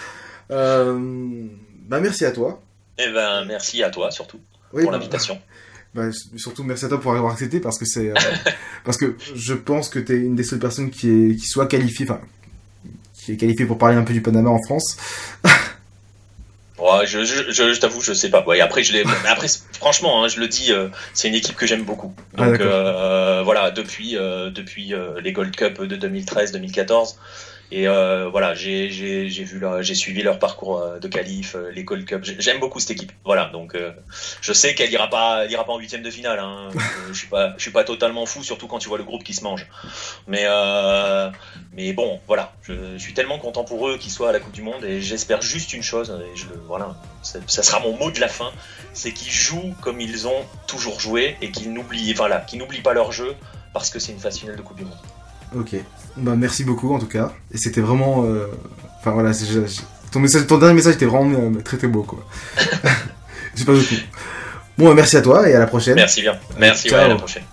bah, merci à toi. Et eh ben, merci à toi surtout pour bah, l'invitation. (laughs) Bah, surtout merci à toi pour avoir accepté parce que c'est (laughs) parce que je pense que tu es une des seules personnes qui est qui soit qualifiée enfin qui est qualifiée pour parler un peu du Panama en France je, je, je, t'avoue, je sais pas. Ouais, après, je l'ai. après, franchement, hein, je le dis, euh, c'est une équipe que j'aime beaucoup. Ah, Donc euh, voilà, depuis euh, depuis les Gold Cup de 2013-2014. Et euh, voilà, j'ai vu j'ai suivi leur parcours euh, de qualif, euh, les Gold Cup. J'aime beaucoup cette équipe. Voilà, donc je sais qu'elle ira pas, ira pas en huitième de finale. Hein. (laughs) je suis pas, je suis pas totalement fou, surtout quand tu vois le groupe qui se mange. Mais mais bon, voilà, je, suis tellement content pour eux qu'ils soient à la Coupe du Monde et j'espère juste une chose. Et je, voilà, ça, sera mon mot de la fin, c'est qu'ils jouent comme ils ont toujours joué et qu'ils n'oublient, voilà, qu'ils n'oublient pas leur jeu parce que c'est une phase finale de Coupe du Monde. Ok. Bah merci beaucoup en tout cas. Et c'était vraiment. Euh, enfin voilà, ton, message, ton dernier message était vraiment euh, très très beau quoi. (laughs) (laughs) J'ai pas de tout. Bon, bah, merci à toi et à la prochaine. Merci bien. Merci, ouais, à la prochaine.